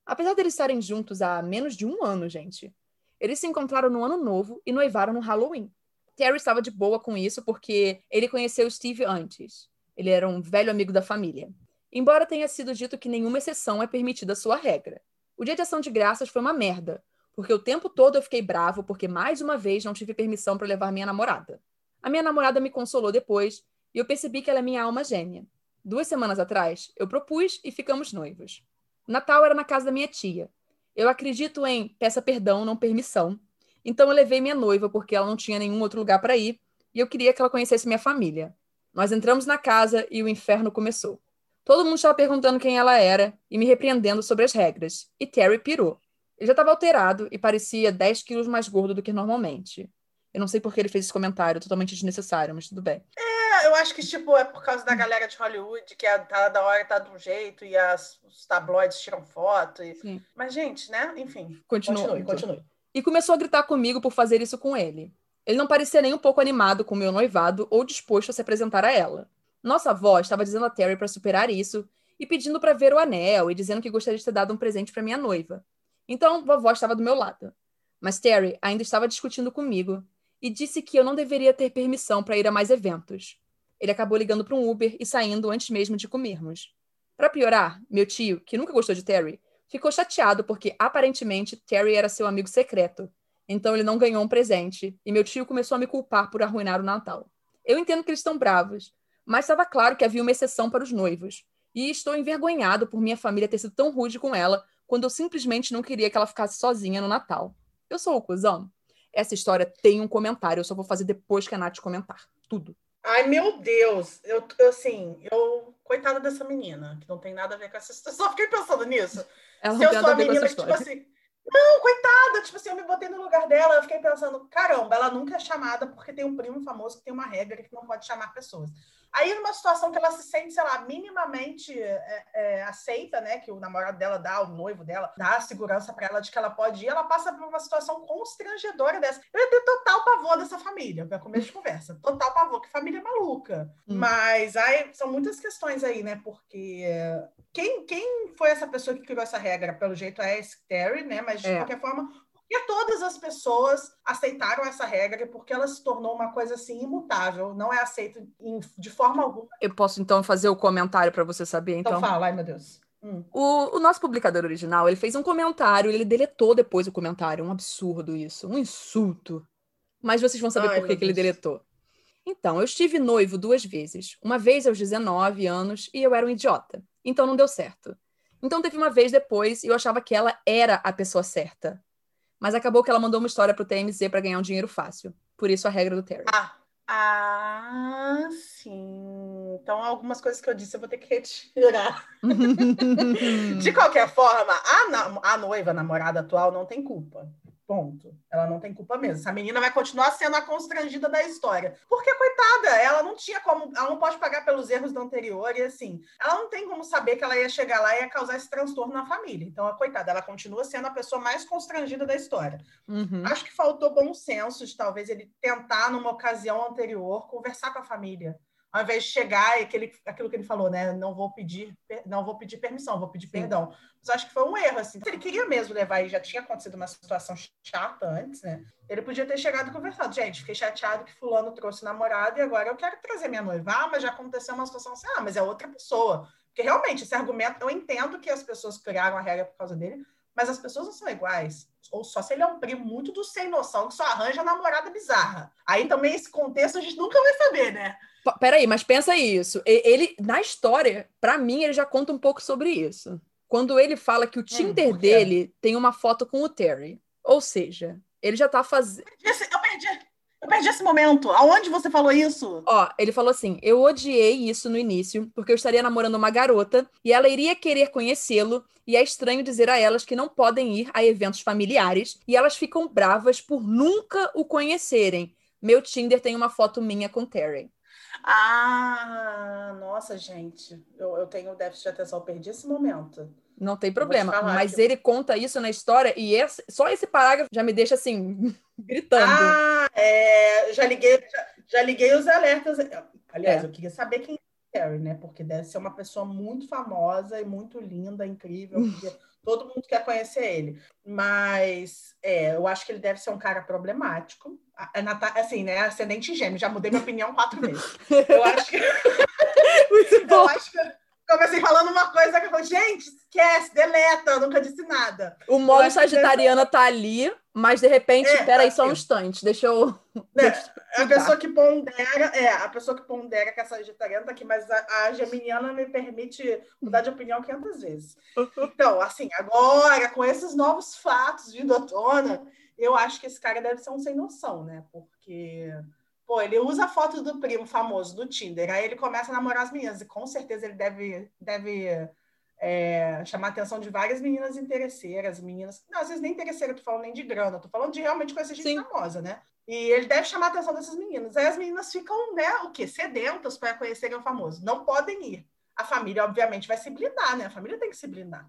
Apesar deles estarem juntos há menos de um ano, gente, eles se encontraram no ano novo e noivaram no Halloween. Terry estava de boa com isso porque ele conheceu Steve antes. Ele era um velho amigo da família. Embora tenha sido dito que nenhuma exceção é permitida à sua regra. O dia de ação de graças foi uma merda, porque o tempo todo eu fiquei bravo porque mais uma vez não tive permissão para levar minha namorada. A minha namorada me consolou depois e eu percebi que ela é minha alma gêmea. Duas semanas atrás, eu propus e ficamos noivos. Natal era na casa da minha tia, eu acredito em peça perdão, não permissão. Então eu levei minha noiva porque ela não tinha nenhum outro lugar para ir e eu queria que ela conhecesse minha família. Nós entramos na casa e o inferno começou. Todo mundo estava perguntando quem ela era e me repreendendo sobre as regras. E Terry pirou. Ele já estava alterado e parecia 10 quilos mais gordo do que normalmente. Eu não sei por que ele fez esse comentário, totalmente desnecessário, mas tudo bem. É, eu acho que, tipo, é por causa da galera de Hollywood, que a, tá, da hora tá de um jeito e as, os tabloides tiram foto. E... Mas, gente, né? Enfim. Continua, continue, continue. E começou a gritar comigo por fazer isso com ele. Ele não parecia nem um pouco animado com o meu noivado ou disposto a se apresentar a ela. Nossa avó estava dizendo a Terry para superar isso e pedindo para ver o anel e dizendo que gostaria de ter dado um presente para minha noiva. Então, vovó estava do meu lado. Mas Terry ainda estava discutindo comigo e disse que eu não deveria ter permissão para ir a mais eventos. Ele acabou ligando para um Uber e saindo antes mesmo de comermos. Para piorar, meu tio, que nunca gostou de Terry, ficou chateado porque aparentemente Terry era seu amigo secreto. Então ele não ganhou um presente e meu tio começou a me culpar por arruinar o Natal. Eu entendo que eles estão bravos, mas estava claro que havia uma exceção para os noivos. E estou envergonhado por minha família ter sido tão rude com ela quando eu simplesmente não queria que ela ficasse sozinha no Natal. Eu sou o cuzão? Essa história tem um comentário, eu só vou fazer depois que a Nath comentar. Tudo. Ai, meu Deus, eu, eu assim, eu. Coitada dessa menina, que não tem nada a ver com essa situação. Só fiquei pensando nisso. Ela Se eu sou a menina que, tipo assim. Não, coitada, tipo assim, eu me botei no lugar dela, eu fiquei pensando, caramba, ela nunca é chamada porque tem um primo famoso que tem uma regra que não pode chamar pessoas. Aí, numa situação que ela se sente, sei lá, minimamente é, é, aceita, né? Que o namorado dela dá, o noivo dela, dá a segurança para ela de que ela pode ir, ela passa por uma situação constrangedora dessa. Eu ia ter total pavor dessa família, para começo de conversa. Total pavor, que família maluca. Hum. Mas aí são muitas questões aí, né? Porque quem, quem foi essa pessoa que criou essa regra? Pelo jeito é a Terry, né? Mas de é. qualquer forma, e todas as pessoas aceitaram essa regra porque ela se tornou uma coisa assim imutável, não é aceito de forma alguma. Eu posso então fazer o comentário para você saber, então? Então fala, ai meu Deus. Hum. O, o, nosso publicador original, ele fez um comentário, ele deletou depois o comentário, um absurdo isso, um insulto. Mas vocês vão saber ai, por que, que ele deletou. Então, eu estive noivo duas vezes. Uma vez aos 19 anos e eu era um idiota. Então não deu certo. Então teve uma vez depois e eu achava que ela era a pessoa certa. Mas acabou que ela mandou uma história pro TMZ para ganhar um dinheiro fácil. Por isso a regra do Terry. Ah, ah, sim. Então, algumas coisas que eu disse eu vou ter que retirar. De qualquer forma, a, a noiva, a namorada atual, não tem culpa. Ponto. Ela não tem culpa mesmo. Essa menina vai continuar sendo a constrangida da história. Porque, coitada, ela não tinha como. Ela não pode pagar pelos erros do anterior e assim. Ela não tem como saber que ela ia chegar lá e ia causar esse transtorno na família. Então, a coitada, ela continua sendo a pessoa mais constrangida da história. Uhum. Acho que faltou bom senso de talvez ele tentar, numa ocasião anterior, conversar com a família ao invés de chegar e aquele, aquilo que ele falou, né? Não vou pedir, não vou pedir permissão, vou pedir Sim. perdão. Mas acho que foi um erro, assim. Se ele queria mesmo levar e já tinha acontecido uma situação chata antes, né? Ele podia ter chegado e conversado. Gente, fiquei chateado que fulano trouxe namorado e agora eu quero trazer minha noiva. Ah, mas já aconteceu uma situação assim. Ah, mas é outra pessoa. Porque realmente, esse argumento, eu entendo que as pessoas criaram a regra por causa dele, mas as pessoas não são iguais. Ou só se ele é um primo muito do sem noção que só arranja namorada bizarra. Aí também esse contexto a gente nunca vai saber, né? Peraí, mas pensa isso. Ele, na história, para mim, ele já conta um pouco sobre isso. Quando ele fala que o hum, Tinder hum, dele tem uma foto com o Terry. Ou seja, ele já tá fazendo. Eu perdi. Eu perdi esse momento. Aonde você falou isso? Ó, ele falou assim: eu odiei isso no início, porque eu estaria namorando uma garota e ela iria querer conhecê-lo, e é estranho dizer a elas que não podem ir a eventos familiares, e elas ficam bravas por nunca o conhecerem. Meu Tinder tem uma foto minha com Terry. Ah, nossa, gente. Eu, eu tenho déficit de atenção, perdi esse momento. Não tem problema. Mas que... ele conta isso na história e esse, só esse parágrafo já me deixa assim, gritando. Ah, é, já liguei, já, já, liguei os alertas. Aliás, é. eu queria saber quem é Harry, né? Porque deve ser uma pessoa muito famosa e muito linda, incrível. Porque todo mundo quer conhecer ele. Mas é, eu acho que ele deve ser um cara problemático. Assim, né? Ascendente gêmeo, já mudei minha opinião quatro vezes. Eu acho que. Muito bom. Eu acho que comecei falando uma coisa que eu falei, gente, esquece, deleta, nunca disse nada. O modo sagitariana tá ali, mas de repente, é, peraí, tá só um instante, deixa eu. É, a pessoa que pondera, é, a pessoa que pondera que a sagitariana tá aqui, mas a, a geminiana me permite mudar de opinião 500 vezes. Então, assim, agora, com esses novos fatos vindo à tona, eu acho que esse cara deve ser um sem noção, né? Porque Pô, ele usa a foto do primo famoso do Tinder, aí ele começa a namorar as meninas, e com certeza ele deve, deve é, chamar a atenção de várias meninas interesseiras, meninas. Não, às vezes nem interesseira, tô falando nem de grana, tô falando de realmente conhecer gente Sim. famosa, né? E ele deve chamar a atenção dessas meninas. Aí as meninas ficam, né, o quê? Sedentas para conhecerem o famoso. Não podem ir. A família, obviamente, vai se blindar, né? A família tem que se blindar.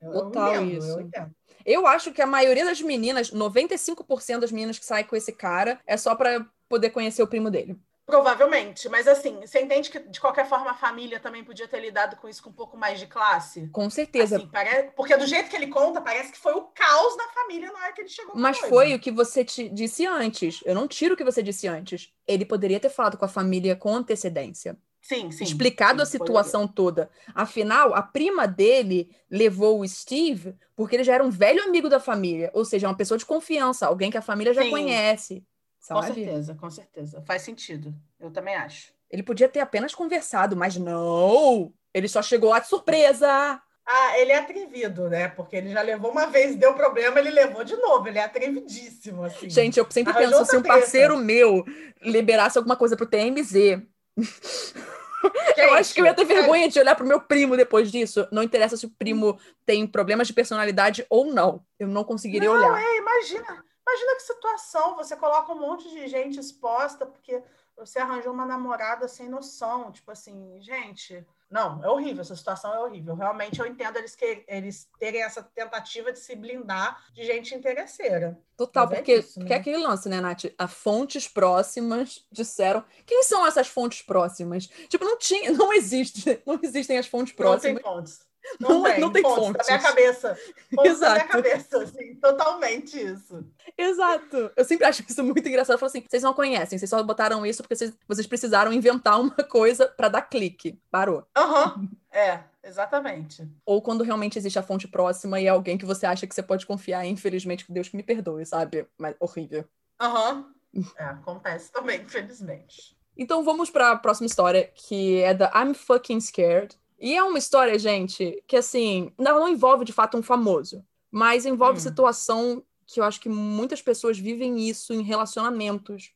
Eu, Total eu entendo, isso. Eu, entendo. Eu acho que a maioria das meninas, 95% das meninas que saem com esse cara, é só para poder conhecer o primo dele. Provavelmente, mas assim, você entende que de qualquer forma a família também podia ter lidado com isso com um pouco mais de classe? Com certeza. Assim, parece... Porque do jeito que ele conta, parece que foi o caos na família na hora que ele chegou. Mas foi o que você te disse antes. Eu não tiro o que você disse antes. Ele poderia ter falado com a família com antecedência. Sim, sim. Explicado sim, a situação poderia. toda. Afinal, a prima dele levou o Steve porque ele já era um velho amigo da família, ou seja, uma pessoa de confiança, alguém que a família já sim. conhece. Sabe? Com certeza, com certeza. Faz sentido. Eu também acho. Ele podia ter apenas conversado, mas não! Ele só chegou lá de surpresa! Ah, ele é atrevido, né? Porque ele já levou uma vez, deu problema, ele levou de novo. Ele é atrevidíssimo, assim. Gente, eu sempre Arranjou penso, se um parceiro meu liberasse alguma coisa pro TMZ... Gente, eu acho que eu ia ter vergonha é... de olhar pro meu primo depois disso. Não interessa se o primo tem problemas de personalidade ou não. Eu não conseguiria não, olhar. É, imagina. Imagina que situação, você coloca um monte de gente exposta porque você arranjou uma namorada sem noção. Tipo assim, gente, não, é horrível, essa situação é horrível. Realmente eu entendo eles, que, eles terem essa tentativa de se blindar de gente interesseira. Total, Mas é porque, é isso, porque né? é aquele lance, né, Nath? A fontes próximas disseram. Quem são essas fontes próximas? Tipo, não tinha, não existe, não existem as fontes próximas. Não tem fontes. Não, não tem, não tem fontes. Da minha cabeça. Exato. da minha cabeça, assim, totalmente isso. Exato. Eu sempre acho isso muito engraçado. Eu falo assim, vocês não conhecem, vocês só botaram isso porque vocês, vocês precisaram inventar uma coisa para dar clique. Parou. Aham. Uhum. É, exatamente. Ou quando realmente existe a fonte próxima e é alguém que você acha que você pode confiar, infelizmente, que Deus que me perdoe, sabe? Mas horrível. Aham. Uhum. É, acontece também, infelizmente. Então vamos para a próxima história, que é da I'm Fucking Scared, e é uma história, gente, que assim, não, não envolve de fato um famoso, mas envolve hum. situação que eu acho que muitas pessoas vivem isso em relacionamentos.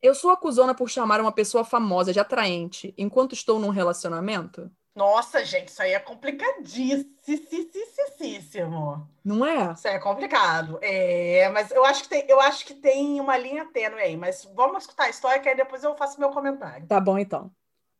Eu sou acusona por chamar uma pessoa famosa de atraente enquanto estou num relacionamento? Nossa, gente, isso aí é complicadíssimo. Não é? Isso aí é complicado. É, mas eu acho que tem, eu acho que tem uma linha tênue aí. Mas vamos escutar a história que aí depois eu faço meu comentário. Tá bom, então.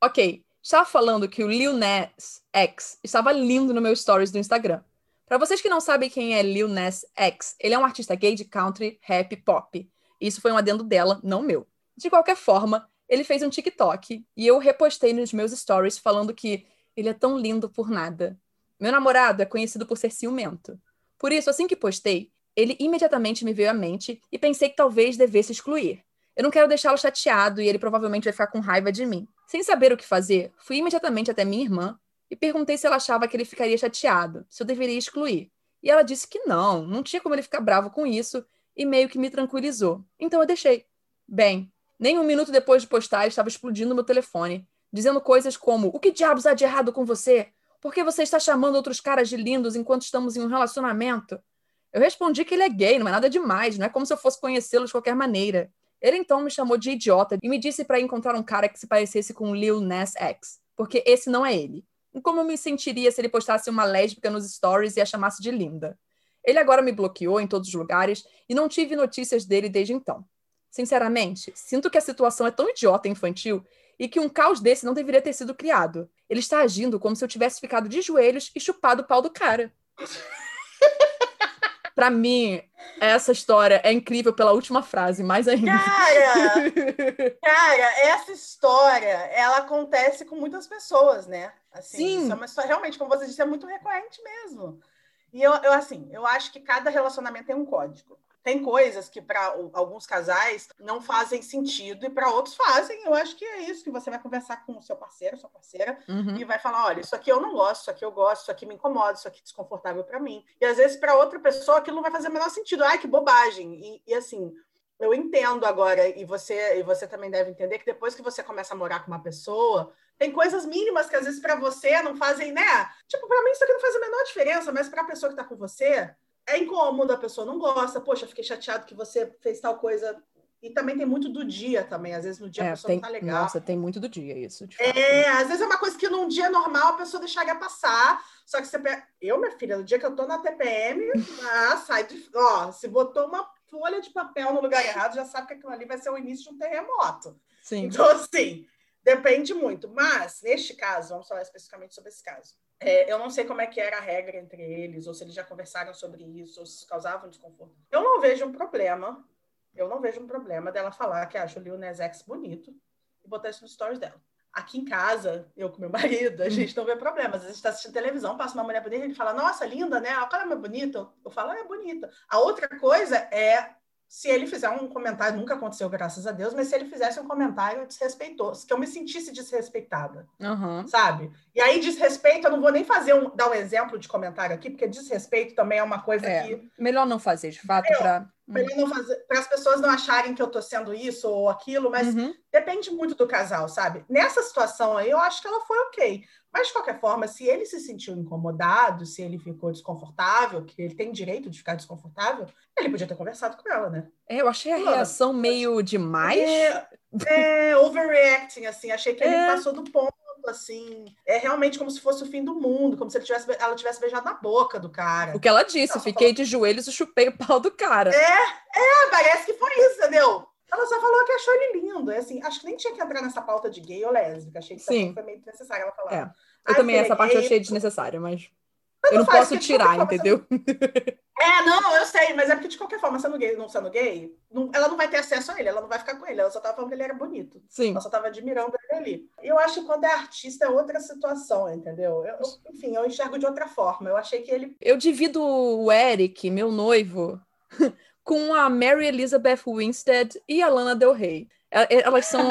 Ok. Estava falando que o Lil Nas X estava lindo no meu stories do Instagram. Para vocês que não sabem quem é Lil Nas X, ele é um artista gay de country, rap, pop. Isso foi um adendo dela, não meu. De qualquer forma, ele fez um TikTok e eu repostei nos meus stories falando que ele é tão lindo por nada. Meu namorado é conhecido por ser ciumento. Por isso, assim que postei, ele imediatamente me veio à mente e pensei que talvez devesse excluir. Eu não quero deixá-lo chateado e ele provavelmente vai ficar com raiva de mim. Sem saber o que fazer, fui imediatamente até minha irmã e perguntei se ela achava que ele ficaria chateado, se eu deveria excluir. E ela disse que não, não tinha como ele ficar bravo com isso e meio que me tranquilizou. Então eu deixei. Bem, nem um minuto depois de postar, estava explodindo meu telefone, dizendo coisas como: O que diabos há de errado com você? Por que você está chamando outros caras de lindos enquanto estamos em um relacionamento? Eu respondi que ele é gay, não é nada demais, não é como se eu fosse conhecê-lo de qualquer maneira. Ele então me chamou de idiota e me disse para encontrar um cara que se parecesse com Lil Nas X, porque esse não é ele. E como eu me sentiria se ele postasse uma lésbica nos stories e a chamasse de linda? Ele agora me bloqueou em todos os lugares e não tive notícias dele desde então. Sinceramente, sinto que a situação é tão idiota e infantil e que um caos desse não deveria ter sido criado. Ele está agindo como se eu tivesse ficado de joelhos e chupado o pau do cara. Para mim, essa história é incrível pela última frase, mais ainda. Cara, cara, essa história, ela acontece com muitas pessoas, né? Assim, Sim. Isso é uma história, realmente, como você disse, é muito recorrente mesmo. E eu, eu, assim, eu acho que cada relacionamento tem um código. Tem coisas que para alguns casais não fazem sentido e para outros fazem. Eu acho que é isso que você vai conversar com o seu parceiro, sua parceira, Uhum. e vai falar: olha, isso aqui eu não gosto, isso aqui eu gosto, isso aqui me incomoda, isso aqui é desconfortável para mim. E às vezes para outra pessoa aquilo não vai fazer o menor sentido. Ai, que bobagem. E, e assim, eu entendo agora, e você, e você também deve entender que depois que você começa a morar com uma pessoa, tem coisas mínimas que às vezes para você não fazem, né? Tipo, para mim isso aqui não faz a menor diferença, mas para a pessoa que está com você, é incômodo, a pessoa não gosta. Poxa, fiquei chateado que você fez tal coisa. E também tem muito do dia também. Às vezes no dia a É, pessoa tem, não tá legal. nossa, tem muito do dia isso. É, às vezes é uma coisa que num dia normal a pessoa deixaria passar. Só que você pega. Eu, minha filha, no dia que eu tô na TPM, ah, sai de. Ó, se botou uma folha de papel no lugar errado, já sabe que aquilo ali vai ser o início de um terremoto. Sim. Então, assim, depende muito. Mas, neste caso, vamos falar especificamente sobre esse caso. É, eu não sei como é que era a regra entre eles, ou se eles já conversaram sobre isso, ou se isso causava um desconforto. Eu não vejo um problema, eu não vejo um problema dela falar que acha o Lil Nas X bonito e botar isso nos stories dela. Aqui em casa, eu com meu marido, a gente não vê problemas. Às vezes está assistindo televisão, passa uma mulher bonita, a gente fala, nossa, linda, né? A cara é bonita. Eu falo, é bonita. A outra coisa é se ele fizer um comentário, nunca aconteceu, graças a Deus, mas se ele fizesse um comentário desrespeitoso, que eu me sentisse desrespeitada, Aham. sabe? E aí, desrespeito, eu não vou nem fazer um, dar um exemplo de comentário aqui, porque desrespeito também é uma coisa É, que melhor não fazer, de fato, para. para as pessoas não acharem que eu tô sendo isso ou aquilo, mas Uhum. depende muito do casal, sabe? Nessa situação aí, eu acho que ela foi ok. Mas, de qualquer forma, se ele se sentiu incomodado, se ele ficou desconfortável, que ele tem direito de ficar desconfortável, ele podia ter conversado com ela, né? É, eu achei a reação meio demais. É, é, overreacting, assim. Achei que ele É. passou do ponto, assim. É realmente como se fosse o fim do mundo, como se ele tivesse, ela tivesse beijado na boca do cara. O que ela disse, Não, fiquei de joelhos e chupei o pau do cara. Ah, parece que foi isso, entendeu? Ela só falou que achou ele lindo. É assim, acho que nem tinha que entrar nessa pauta de gay ou lésbica. Achei que Sim. foi meio desnecessário ela falar. É. Ah, Eu também, é essa parte eu achei desnecessária, mas Tanto eu não faz, posso tirar, forma, entendeu? É, não, eu sei, mas é porque de qualquer forma, sendo gay não sendo gay, não- ela não vai ter acesso a ele, ela não vai ficar com ele. Ela só tava falando que ele era bonito. Sim. Ela só tava admirando ele ali. Eu acho que quando é artista é outra situação, entendeu? Eu- eu- enfim, eu enxergo de outra forma. Eu achei que ele. Eu divido o Eric, meu noivo, com a Mary Elizabeth Winstead e a Lana Del Rey. E- Elas são,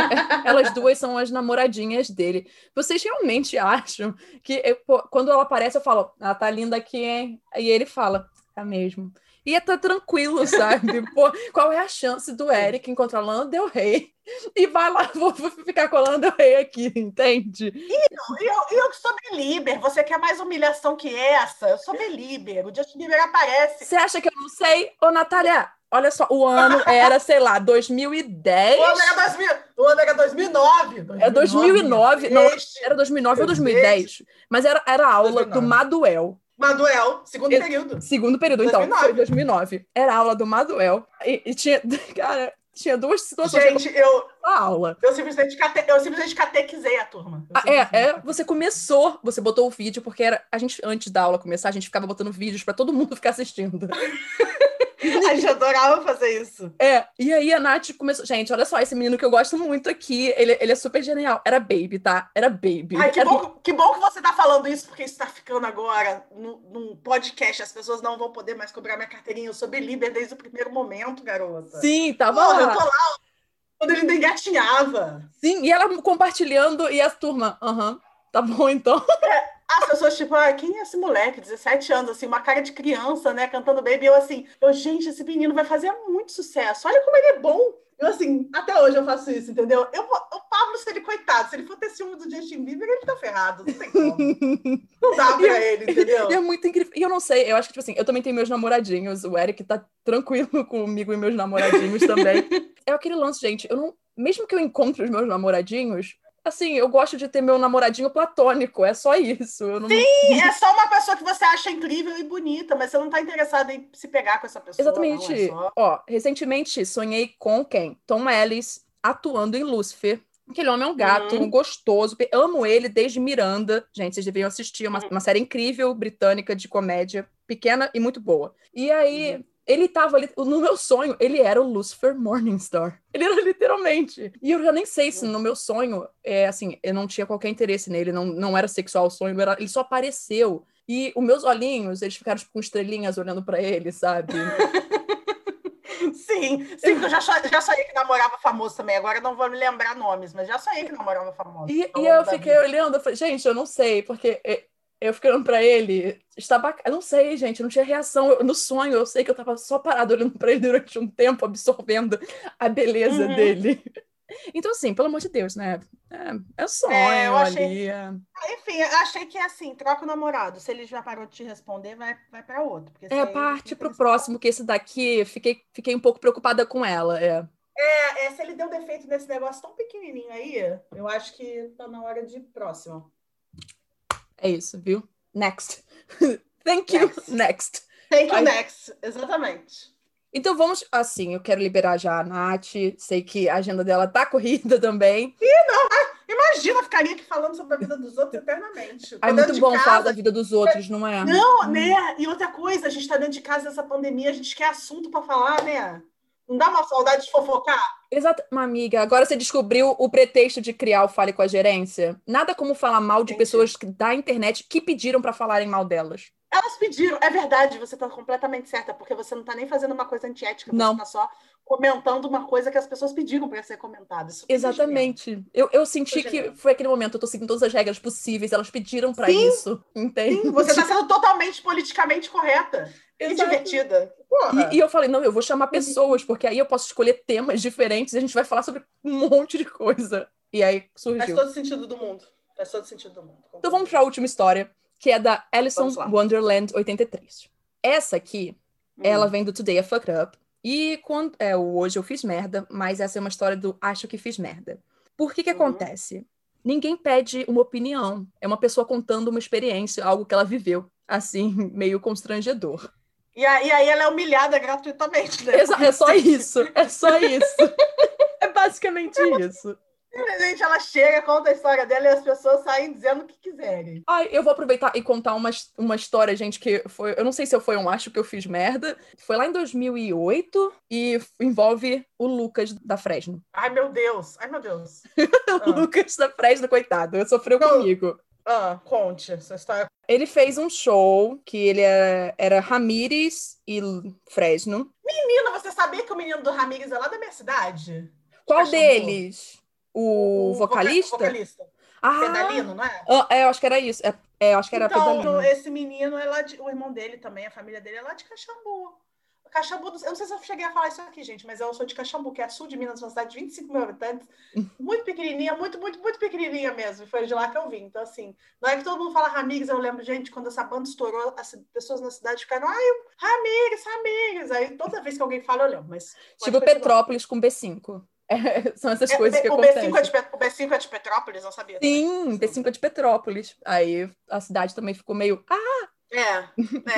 elas duas são as namoradinhas dele. Vocês realmente acham que eu- quando ela aparece eu falo, ela tá linda aqui, hein? E ele fala, tá mesmo. E tá tranquilo, sabe? Pô, qual é a chance do Eric encontrar Lana Del Rey e vai lá, vou, vou ficar com a Lana Del Rey aqui, entende? E eu, eu que sou belieber, você quer mais humilhação que essa? Eu sou belieber. O Justin Bieber aparece. Você acha que eu não sei? Ô, Natália, olha só, o ano era, sei lá, 2010. O ano era, 2000, o ano era 2009. É 2009, não. Era 2009 ou 2010. Mas era, era a aula 2009. do Maduel. Maduel, segundo Eu- período. Segundo período, então. 2009. Foi 2009. Era a aula do Maduel. E, e tinha, cara, tinha duas situações Gente, eu, na aula. eu, simplesmente cate, eu simplesmente catequizei a turma. Ah, é, é, você começou, você botou o vídeo, porque era. A gente, antes da aula começar, a gente ficava botando vídeos pra todo mundo ficar assistindo. A gente adorava fazer isso. É, e aí a Nath começou. Gente, olha só, esse menino que eu gosto muito aqui, ele, ele é super genial. Era Baby, tá? Era Baby. Ai, que Era- bom, que bom que você tá falando isso, porque isso tá ficando agora no- num podcast. As pessoas não vão poder mais cobrar minha carteirinha. Eu sou belieber desde o primeiro momento, garota. Sim, tava Porra, eu lá. tô lá quando ele engatinhava. Sim, e ela compartilhando e a turma, aham, tá bom então. As pessoas, tipo, ah, quem é esse moleque? 17 anos, assim, uma cara de criança, né? Cantando baby. Eu assim, eu, gente, esse menino vai fazer muito sucesso. Olha como ele é bom. Eu, assim, até hoje eu faço isso, entendeu? Eu, o Pablo, se ele, coitado, se ele for ter ciúme do Justin Bieber, ele tá ferrado. Não tem como. não dá pra ele, entendeu? E é muito incrível. E eu não sei, eu acho que, tipo assim, eu também tenho meus namoradinhos. O Eric tá tranquilo comigo e meus namoradinhos também. é aquele lance, gente. Eu não. Mesmo que eu encontre os meus namoradinhos, assim, eu gosto de ter meu namoradinho platônico, é só isso. Não... Sim, é só uma pessoa que você acha incrível e bonita, mas você não tá interessada em se pegar com essa pessoa. Exatamente. Não, é só... Ó, recentemente sonhei com quem? Tom Ellis atuando em Lucifer. Aquele homem é um gato, Uhum. gostoso. Amo ele desde Miranda. Gente, vocês deveriam assistir. Uma, Uhum. uma série incrível, britânica, de comédia. Pequena e muito boa. E aí, Uhum. Ele tava ali... No meu sonho, ele era o Lucifer Morningstar. Ele era literalmente. E eu já nem sei se no meu sonho... É assim, eu não tinha qualquer interesse nele. Não, não era sexual o sonho. Era, ele só apareceu. E os meus olhinhos, eles ficaram tipo, com estrelinhas olhando pra ele, sabe? Sim, sim, porque eu já, já sonhei que namorava famoso também. Agora eu não vou me lembrar nomes, mas já sonhei que namorava famoso. E, ao e eu fiquei olhando, eu falei, gente, eu não sei, porque é, eu fiquei olhando pra ele, está bacana, eu não sei, gente, eu não tinha reação. Eu- no sonho, eu sei que eu tava só parado olhando pra ele durante um tempo, absorvendo a beleza Uhum. dele. Então, assim, pelo amor de Deus, né? É, é sonho É, eu achei- ali. é- Enfim, eu achei que é assim, troca o namorado. Se ele já parou de te responder, vai, vai para outro. É, parte pro tem próximo, que esse daqui, fiquei, fiquei um pouco preocupada com ela. É. É, é, se ele deu defeito nesse negócio tão pequenininho aí, eu acho que tá na hora de próximo. É isso, viu? Next. Thank you. Next. Next. Thank you, next. Exatamente. Então vamos, assim, eu quero liberar já a Nath. Sei que a agenda dela tá corrida também. Imagina, eu ficaria aqui falando sobre a vida dos outros eternamente. É muito bom casa, falar da vida dos outros, não é? Não, né? E outra coisa, a gente tá dentro de casa dessa pandemia, a gente quer assunto para falar, né? Não dá uma saudade de fofocar? Exato, uma amiga. Agora você descobriu o pretexto de criar o Fale com a Gerência? Nada como falar mal de Entendi. pessoas da internet que pediram pra falarem mal delas. Elas pediram, é verdade, você tá completamente certa, porque você não tá nem fazendo uma coisa antiética, Não. você tá só comentando uma coisa que as pessoas pediram para ser comentada. Exatamente. Eu, eu senti é que genial. foi aquele momento, eu tô seguindo todas as regras possíveis, elas pediram pra Sim. isso. Entende? Sim, você tá sendo totalmente politicamente correta e Exato. divertida. Porra. E, e eu falei, não, eu vou chamar pessoas, porque aí eu posso escolher temas diferentes e a gente vai falar sobre um monte de coisa. E aí Faz surgiu. todo sentido do mundo. Faz todo sentido do mundo. Então vamos para a última história, que é da lá. Wonderland 83. Essa aqui, Hum. ela vem do Today I Fucked Up. E quando, é, o hoje eu fiz merda, mas essa é uma história do acho que fiz merda. Por que que Uhum. acontece? Ninguém pede uma opinião. É uma pessoa contando uma experiência, algo que ela viveu. Assim, meio constrangedor. E aí, ela é humilhada gratuitamente, né? É só isso. É só isso. É basicamente isso. Simplesmente ela chega, conta a história dela e as pessoas saem dizendo o que quiserem. Ai, eu vou aproveitar e contar uma, uma história, gente, que foi. Eu não sei se eu foi um acho que eu fiz merda. Foi lá em 2008 e envolve o Lucas da Fresno. Ai, meu Deus. Ai, meu Deus. O Lucas da Fresno, coitado, sofreu Não. comigo. Ah, conte essa história. Ele fez um show que ele era, era Ramírez e Fresno. Menina, você sabia que o menino do Ramírez é lá da minha cidade? Qual deles? O, voca- vocalista? vocalista. Ah, Pedalino, não é? ah, é, eu acho que era isso. É, é, eu acho que era então, Pedalino. esse menino é lá de, o irmão dele também, a família dele é lá de Caxambu. Caxambu, eu não sei se eu cheguei a falar isso aqui, gente, mas eu sou de Caxambu, que é sul de Minas, uma cidade de 25 mil habitantes, muito pequenininha, muito, muito, muito pequenininha mesmo. E foi de lá que eu vim. Então, assim, na hora que todo mundo fala Ramires, eu lembro, gente, quando essa banda estourou, as pessoas na cidade ficaram, ai, Ramires, Ramires. Aí toda vez que alguém fala, eu lembro, mas. Tipo continuar. Petrópolis com B5. É, são essas É, coisas que o, acontecem. B5 é de, o B5 é de Petrópolis, não sabia. Sim, P5 é de Petrópolis. Aí a cidade também ficou meio. Ah, É,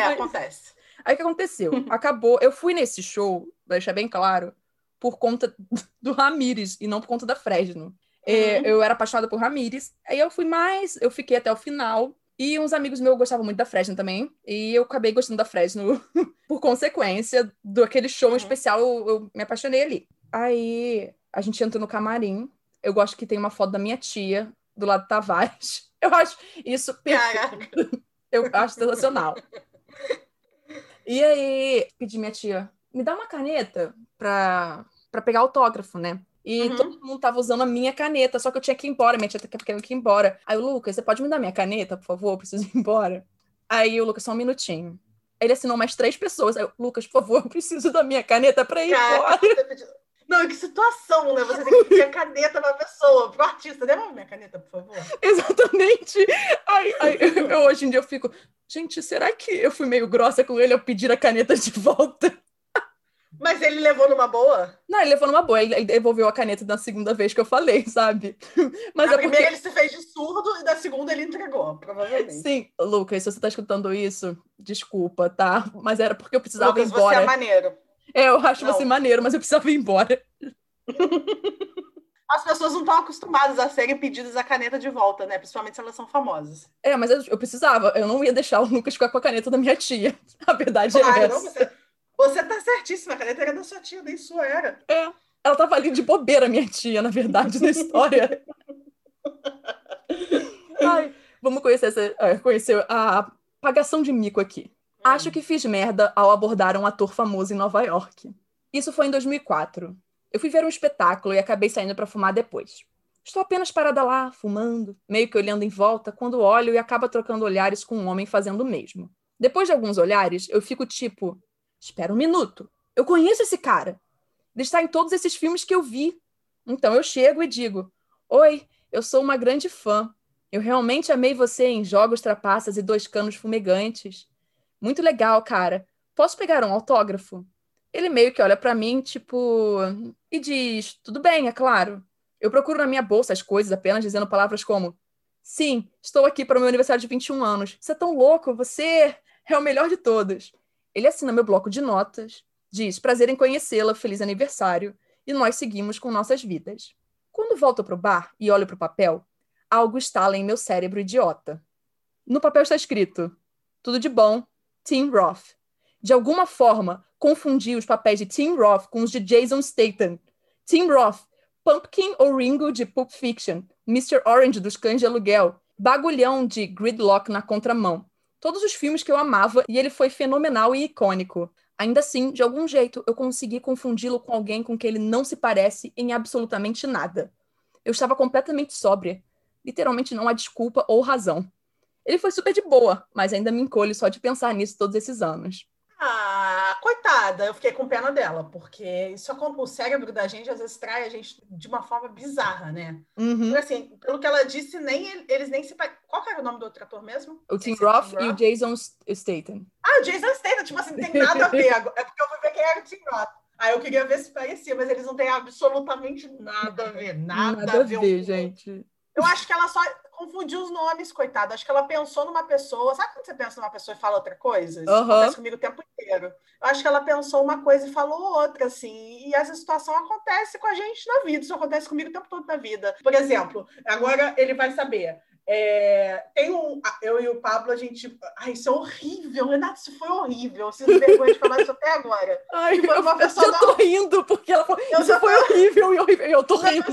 é, acontece. aí o que aconteceu? Acabou. Eu fui nesse show, pra deixar bem claro, por conta do Ramires e não por conta da Fresno. É, Uhum. Eu era apaixonada por Ramires. Aí eu fui mais, eu fiquei até o final. E uns amigos meus gostavam muito da Fresno também. E eu acabei gostando da Fresno por consequência do aquele show Uhum. especial. Eu, eu me apaixonei ali. Aí a gente entra no camarim. Eu gosto que tem uma foto da minha tia do lado do Tavares. Eu acho isso perfeito. Eu acho sensacional. E aí, pedi minha tia, me dá uma caneta pra, pra pegar autógrafo, né? E uhum. todo mundo tava usando a minha caneta, só que eu tinha que ir embora, minha tia tava querendo que ir embora. Aí o Lucas, você pode me dar minha caneta, por favor? Eu preciso ir embora. Aí o Lucas, só um minutinho. Ele assinou mais três pessoas. Aí, Lucas, por favor, eu preciso da minha caneta pra ir Cara, embora. Não, que situação, né? Você tem que pedir a caneta pra pessoa, pro artista. Devolve minha caneta, por favor. Exatamente. Aí, aí eu, eu, hoje em dia eu fico, gente, será que eu fui meio grossa com ele ao pedir a caneta de volta? Mas ele levou numa boa? Não, ele levou numa boa. Ele devolveu a caneta na segunda vez que eu falei, sabe? Mas a é primeira porque... ele se fez de surdo e da segunda ele entregou, provavelmente. Sim, Lucas, se você tá escutando isso, desculpa, tá? Mas era porque eu precisava Lucas, ir embora. você é maneiro. É, eu acho não. você maneiro, mas eu precisava ir embora. As pessoas não estão acostumadas a serem pedidas a caneta de volta, né? Principalmente se elas são famosas. É, mas eu, eu precisava. Eu não ia deixar o Lucas ficar com a caneta da minha tia. A verdade claro, é essa. Não, você você tá certíssima, a caneta era da sua tia, nem sua era. É. Ela tava ali de bobeira, minha tia, na verdade, na história. Ai, vamos conhecer, essa, é, conhecer a pagação de mico aqui. Acho que fiz merda ao abordar um ator famoso em Nova York. Isso foi em 2004. Eu fui ver um espetáculo e acabei saindo para fumar depois. Estou apenas parada lá, fumando, meio que olhando em volta, quando olho e acaba trocando olhares com um homem fazendo o mesmo. Depois de alguns olhares, eu fico tipo, Espera um minuto. Eu conheço esse cara. Ele está em todos esses filmes que eu vi. Então eu chego e digo: Oi, eu sou uma grande fã. Eu realmente amei você em Jogos Trapaças e Dois Canos Fumegantes. Muito legal, cara. Posso pegar um autógrafo? Ele meio que olha para mim, tipo, e diz: Tudo bem, é claro. Eu procuro na minha bolsa as coisas apenas dizendo palavras como: Sim, estou aqui para o meu aniversário de 21 anos. Você é tão louco, você é o melhor de todos. Ele assina meu bloco de notas, diz prazer em conhecê-la, feliz aniversário, e nós seguimos com nossas vidas. Quando volto para o bar e olho para o papel, algo estala em meu cérebro idiota. No papel está escrito: Tudo de bom, Tim Roth. De alguma forma, confundi os papéis de Tim Roth com os de Jason Statham. Tim Roth, Pumpkin ou Ringo de Pulp Fiction, Mr. Orange dos Cães de Aluguel, Bagulhão de Gridlock na Contramão todos os filmes que eu amava e ele foi fenomenal e icônico. Ainda assim, de algum jeito, eu consegui confundi-lo com alguém com quem ele não se parece em absolutamente nada. Eu estava completamente sóbria. Literalmente não há desculpa ou razão. Ele foi super de boa, mas ainda me encolho só de pensar nisso todos esses anos. Ah, coitada, eu fiquei com pena dela, porque isso é como o cérebro da gente às vezes trai a gente de uma forma bizarra, né? Uhum. Porque, assim, pelo que ela disse, nem eles nem se. Qual era o nome do outro ator mesmo? O Tim Roth, e o Jason Statham. Ah, o Jason Statham, tipo assim, não tem nada a ver. É porque eu fui ver quem era o Tim Roth. Aí eu queria ver se parecia, mas eles não têm absolutamente nada a ver. Nada, nada a ver gente. Eu acho que ela só confundiu os nomes, coitada. Acho que ela pensou numa pessoa. Sabe quando você pensa numa pessoa e fala outra coisa? Isso uhum. acontece comigo o tempo inteiro. Eu acho que ela pensou uma coisa e falou outra, assim. E essa situação acontece com a gente na vida. Isso acontece comigo o tempo todo na vida. Por exemplo, agora ele vai saber. É, tem um. Eu e o Pablo, a gente. Ai, isso é horrível, Renato, isso foi horrível. Eu sinto vergonha de falar isso até agora. Ai, foi uma eu, pessoa eu tô rindo, porque ela falou. Isso foi horrível e horrível. Eu tô rindo.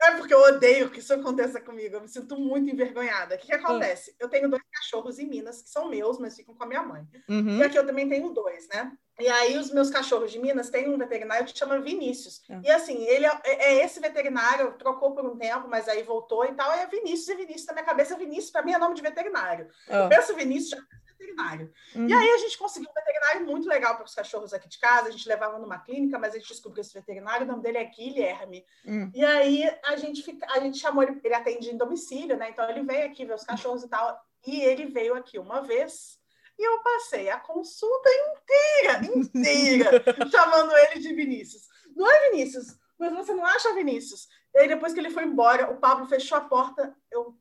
É porque eu odeio que isso aconteça comigo. Eu me sinto muito envergonhada. O que, que acontece? Eu tenho dois cachorros em Minas, que são meus, mas ficam com a minha mãe. Uhum. E aqui eu também tenho dois, né? E aí os meus cachorros de Minas têm um veterinário que chama Vinícius. É. E assim, ele é, é, é, esse veterinário, trocou por um tempo, mas aí voltou e tal. É Vinícius e Vinícius na minha cabeça. Vinícius, para mim, é nome de veterinário. Oh. Eu penso Vinícius, já veterinário. Uhum. E aí a gente conseguiu um veterinário muito legal para os cachorros aqui de casa. A gente levava numa clínica, mas a gente descobriu esse veterinário, o nome dele é Guilherme. Uhum. E aí a gente, fica, a gente chamou ele, ele atende em domicílio, né? Então ele veio aqui ver os cachorros e tal. E ele veio aqui uma vez. E eu passei a consulta inteira, inteira, chamando ele de Vinícius. Não é Vinícius, mas você não acha Vinícius? E aí, depois que ele foi embora, o Pablo fechou a porta. Eu,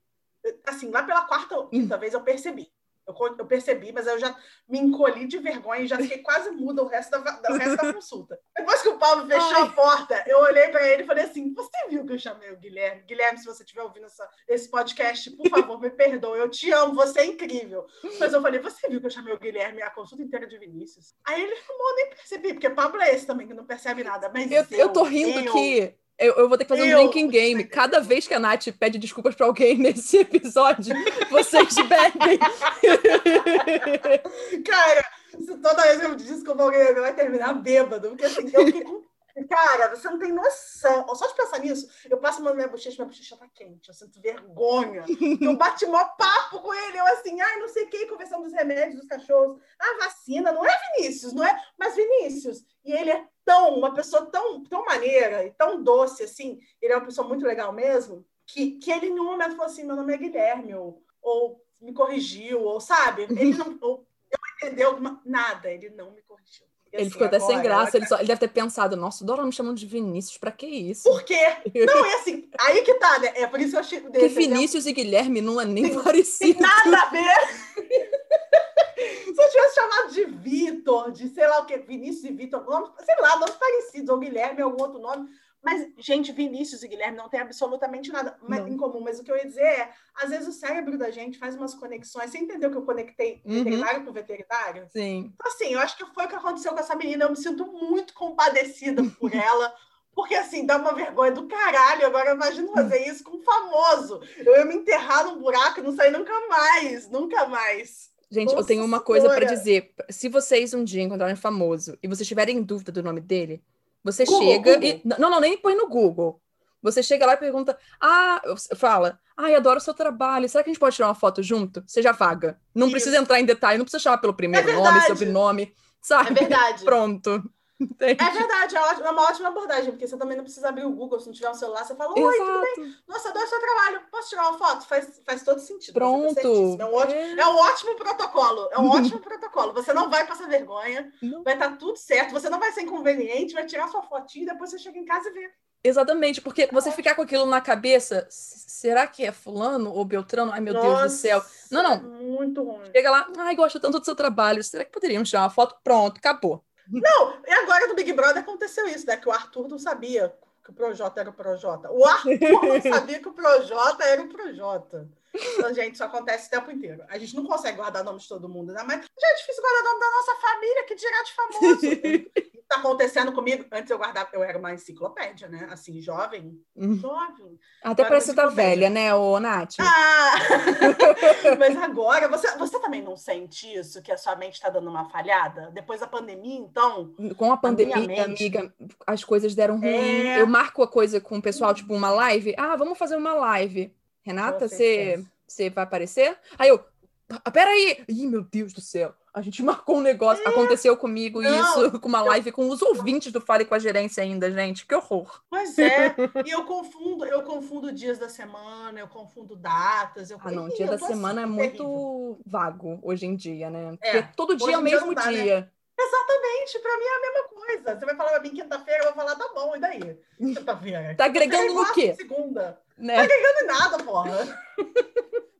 assim, lá pela quarta ou quinta vez, eu percebi. Eu, eu, percebi, mas eu já me encolhi de vergonha e já fiquei quase muda o resto da, o resto da consulta. Depois que o Paulo fechou Ai. a porta, eu olhei para ele e falei assim: Você viu que eu chamei o Guilherme? Guilherme, se você estiver ouvindo essa, esse podcast, por favor, me perdoe. Eu te amo, você é incrível. Mas eu falei: Você viu que eu chamei o Guilherme a consulta inteira de Vinícius? Aí ele falou: Nem percebi, porque Pablo é esse também, que não percebe nada. Mas eu, eu, eu tô rindo eu, que eu, eu, vou ter que fazer eu... um drinking game. Cada vez que a Nath pede desculpas para alguém nesse episódio, vocês bebem. Cara, toda vez que eu desculpa alguém, vai terminar bêbado. Porque assim, eu fiquei com Cara, você não tem noção. Só de pensar nisso, eu passo a mão na minha bochecha, minha bochecha tá quente, eu sinto vergonha. Eu bati mó papo com ele, eu assim, ai, não sei o que, conversando dos remédios dos cachorros. Ah, vacina, não é Vinícius, não é? Mas Vinícius. E ele é tão, uma pessoa tão, tão maneira e tão doce, assim, ele é uma pessoa muito legal mesmo, que, que ele em nenhum momento falou assim, meu nome é Guilherme, ou, ou me corrigiu, ou sabe? Ele não, ou, eu entendeu nada, ele não me corrigiu. Ele assim, ficou até sem graça, ele, só, ele, deve ter pensado, nossa, Dora me chamando de Vinícius, pra que isso? Por quê? Não, é assim, aí que tá, né? É por isso que eu achei... Porque Vinícius e Guilherme não é nem tem, parecido. Tem nada a ver! Se eu tivesse chamado de Vitor, de sei lá o que, Vinícius e Vitor, sei lá, nomes parecidos, ou Guilherme, algum outro nome, mas, gente, Vinícius e Guilherme não tem absolutamente nada em comum. Mas o que eu ia dizer é, às vezes o cérebro da gente faz umas conexões. Você entendeu que eu conectei uhum. veterinário com veterinário? Sim. Então, assim, eu acho que foi o que aconteceu com essa menina. Eu me sinto muito compadecida por ela. Porque, assim, dá uma vergonha do caralho. Agora, imagina fazer isso com um famoso. Eu ia me enterrar num buraco e não sair nunca mais. Nunca mais. Gente, Nossa eu tenho uma coisa para dizer. Se vocês um dia encontrarem famoso e vocês tiverem dúvida do nome dele, você Google, chega Google. e. Não, não, nem põe no Google. Você chega lá e pergunta: Ah, fala, ai, adoro o seu trabalho. Será que a gente pode tirar uma foto junto? Seja vaga. Não Isso. precisa entrar em detalhe, não precisa chamar pelo primeiro é nome, sobrenome. Sabe? É verdade. Pronto. Entende? É verdade, é, ótimo, uma ótima abordagem, porque você também não precisa abrir o Google, se não tiver um celular, você fala, oi, Exato. tudo bem? Nossa, adoro seu trabalho, posso tirar uma foto? Faz, faz todo sentido. Pronto. É um, ótimo, é... é um ótimo protocolo, é um ótimo protocolo. Você não vai passar vergonha, não. vai estar tudo certo, você não vai ser inconveniente, vai tirar sua fotinha e depois você chega em casa e vê. Exatamente, porque é você ficar com aquilo na cabeça, será que é fulano ou Beltrano? Ai, meu Nossa, Deus do céu. Não, não. Muito ruim. Chega lá, ai, gosto tanto do seu trabalho, será que poderíamos tirar uma foto? Pronto, acabou. Não, e agora no Big Brother aconteceu isso, né? Que o Arthur não sabia que o Projota era o Projota. O Arthur não sabia que o Projota era o Projota. Então, gente, isso acontece o tempo inteiro. A gente não consegue guardar nomes de todo mundo, né? Mas já é difícil guardar nome da nossa família, que dirá de famoso. tá acontecendo comigo. Antes eu guardava, eu era uma enciclopédia, né? Assim, jovem. Hum. Jovem. Até parece que tá velha, né, ô Nath? Ah! Mas agora, você, você também não sente isso, que a sua mente tá dando uma falhada? Depois da pandemia, então? Com a pandemia, a mente... amiga, as coisas deram ruim. É... Eu marco a coisa com o pessoal, tipo, uma live. Ah, vamos fazer uma live. Renata, você, vai aparecer? Aí eu, ah, peraí! Ih, meu Deus do céu! A gente marcou um negócio. É. Aconteceu comigo não, isso, com uma live com os ouvintes do Fale com a Gerência ainda, gente. Que horror. Pois é. e eu confundo, eu confundo dias da semana, eu confundo datas. Eu... Ah, não, dia da semana assim, é muito terrível. vago hoje em dia, né? Porque é. todo dia é o mesmo dia. dia. Né? Exatamente, para mim é a mesma coisa. Você vai falar pra mim quinta-feira, eu vou falar, tá bom, e daí? Quinta-feira. Tá agregando no quê? Segunda. Né? Tá em nada, porra.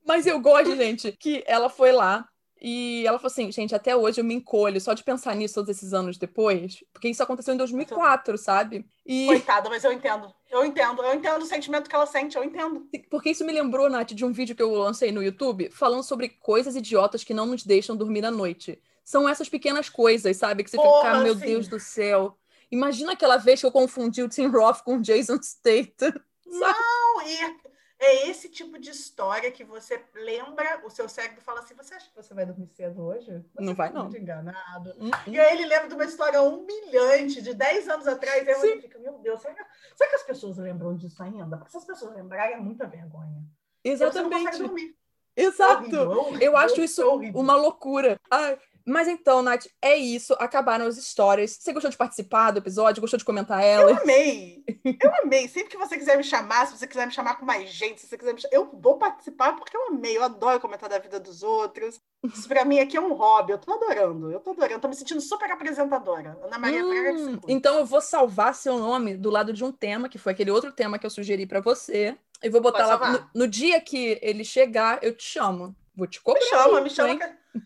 Mas eu gosto, gente, que ela foi lá e ela falou assim, gente, até hoje eu me encolho só de pensar nisso todos esses anos depois, porque isso aconteceu em 2004, sabe? E... Coitada, mas eu entendo. Eu entendo, eu entendo o sentimento que ela sente, eu entendo. Porque isso me lembrou, Nath, de um vídeo que eu lancei no YouTube falando sobre coisas idiotas que não nos deixam dormir à noite. São essas pequenas coisas, sabe? Que você Porra, fica, meu sim. Deus do céu. Imagina aquela vez que eu confundi o Tim Roth com o Jason Statham. Não, e é esse tipo de história que você lembra, o seu cérebro fala assim: você acha que você vai dormir cedo hoje? Você não vai, tá não. Muito enganado. Uhum. E aí ele lembra de uma história humilhante de 10 anos atrás, e aí ele fica: meu Deus, será que, será que as pessoas lembram disso ainda? Porque se as pessoas lembrarem, é muita vergonha. Exatamente. Exato. É horrível, é horrível, Eu acho isso é uma loucura. Ai, mas então, Nath, é isso. Acabaram as histórias. Você gostou de participar do episódio? Gostou de comentar ela? Eu amei. Eu amei. Sempre que você quiser me chamar, se você quiser me chamar com mais gente, se você quiser me chamar, eu vou participar porque eu amei. Eu adoro comentar da vida dos outros. Isso pra mim aqui é um hobby. Eu tô adorando. Eu tô adorando. Tô me sentindo super apresentadora. Ana Maria hum, Então eu vou salvar seu nome do lado de um tema, que foi aquele outro tema que eu sugeri para você. E vou botar lá. No, no, dia que ele chegar, eu te chamo. Vou te cobrar. Me chama, me chama.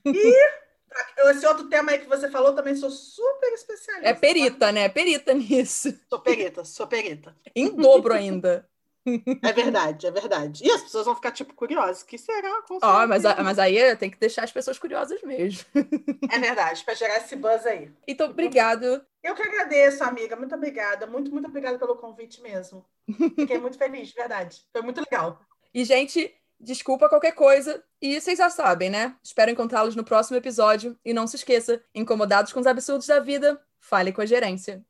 Que... Esse outro tema aí que você falou também sou super especialista. É perita, né? Perita nisso. Sou perita, sou perita. Em dobro ainda. É verdade, é verdade. E as pessoas vão ficar, tipo, curiosas. que será? Ó, oh, mas, mas aí tem que deixar as pessoas curiosas mesmo. É verdade, para gerar esse buzz aí. Então, obrigado. Eu que agradeço, amiga. Muito obrigada. Muito, muito obrigada pelo convite mesmo. Fiquei muito feliz, de verdade. Foi muito legal. E, gente, Desculpa qualquer coisa. E vocês já sabem, né? Espero encontrá-los no próximo episódio. E não se esqueça: incomodados com os absurdos da vida, fale com a gerência.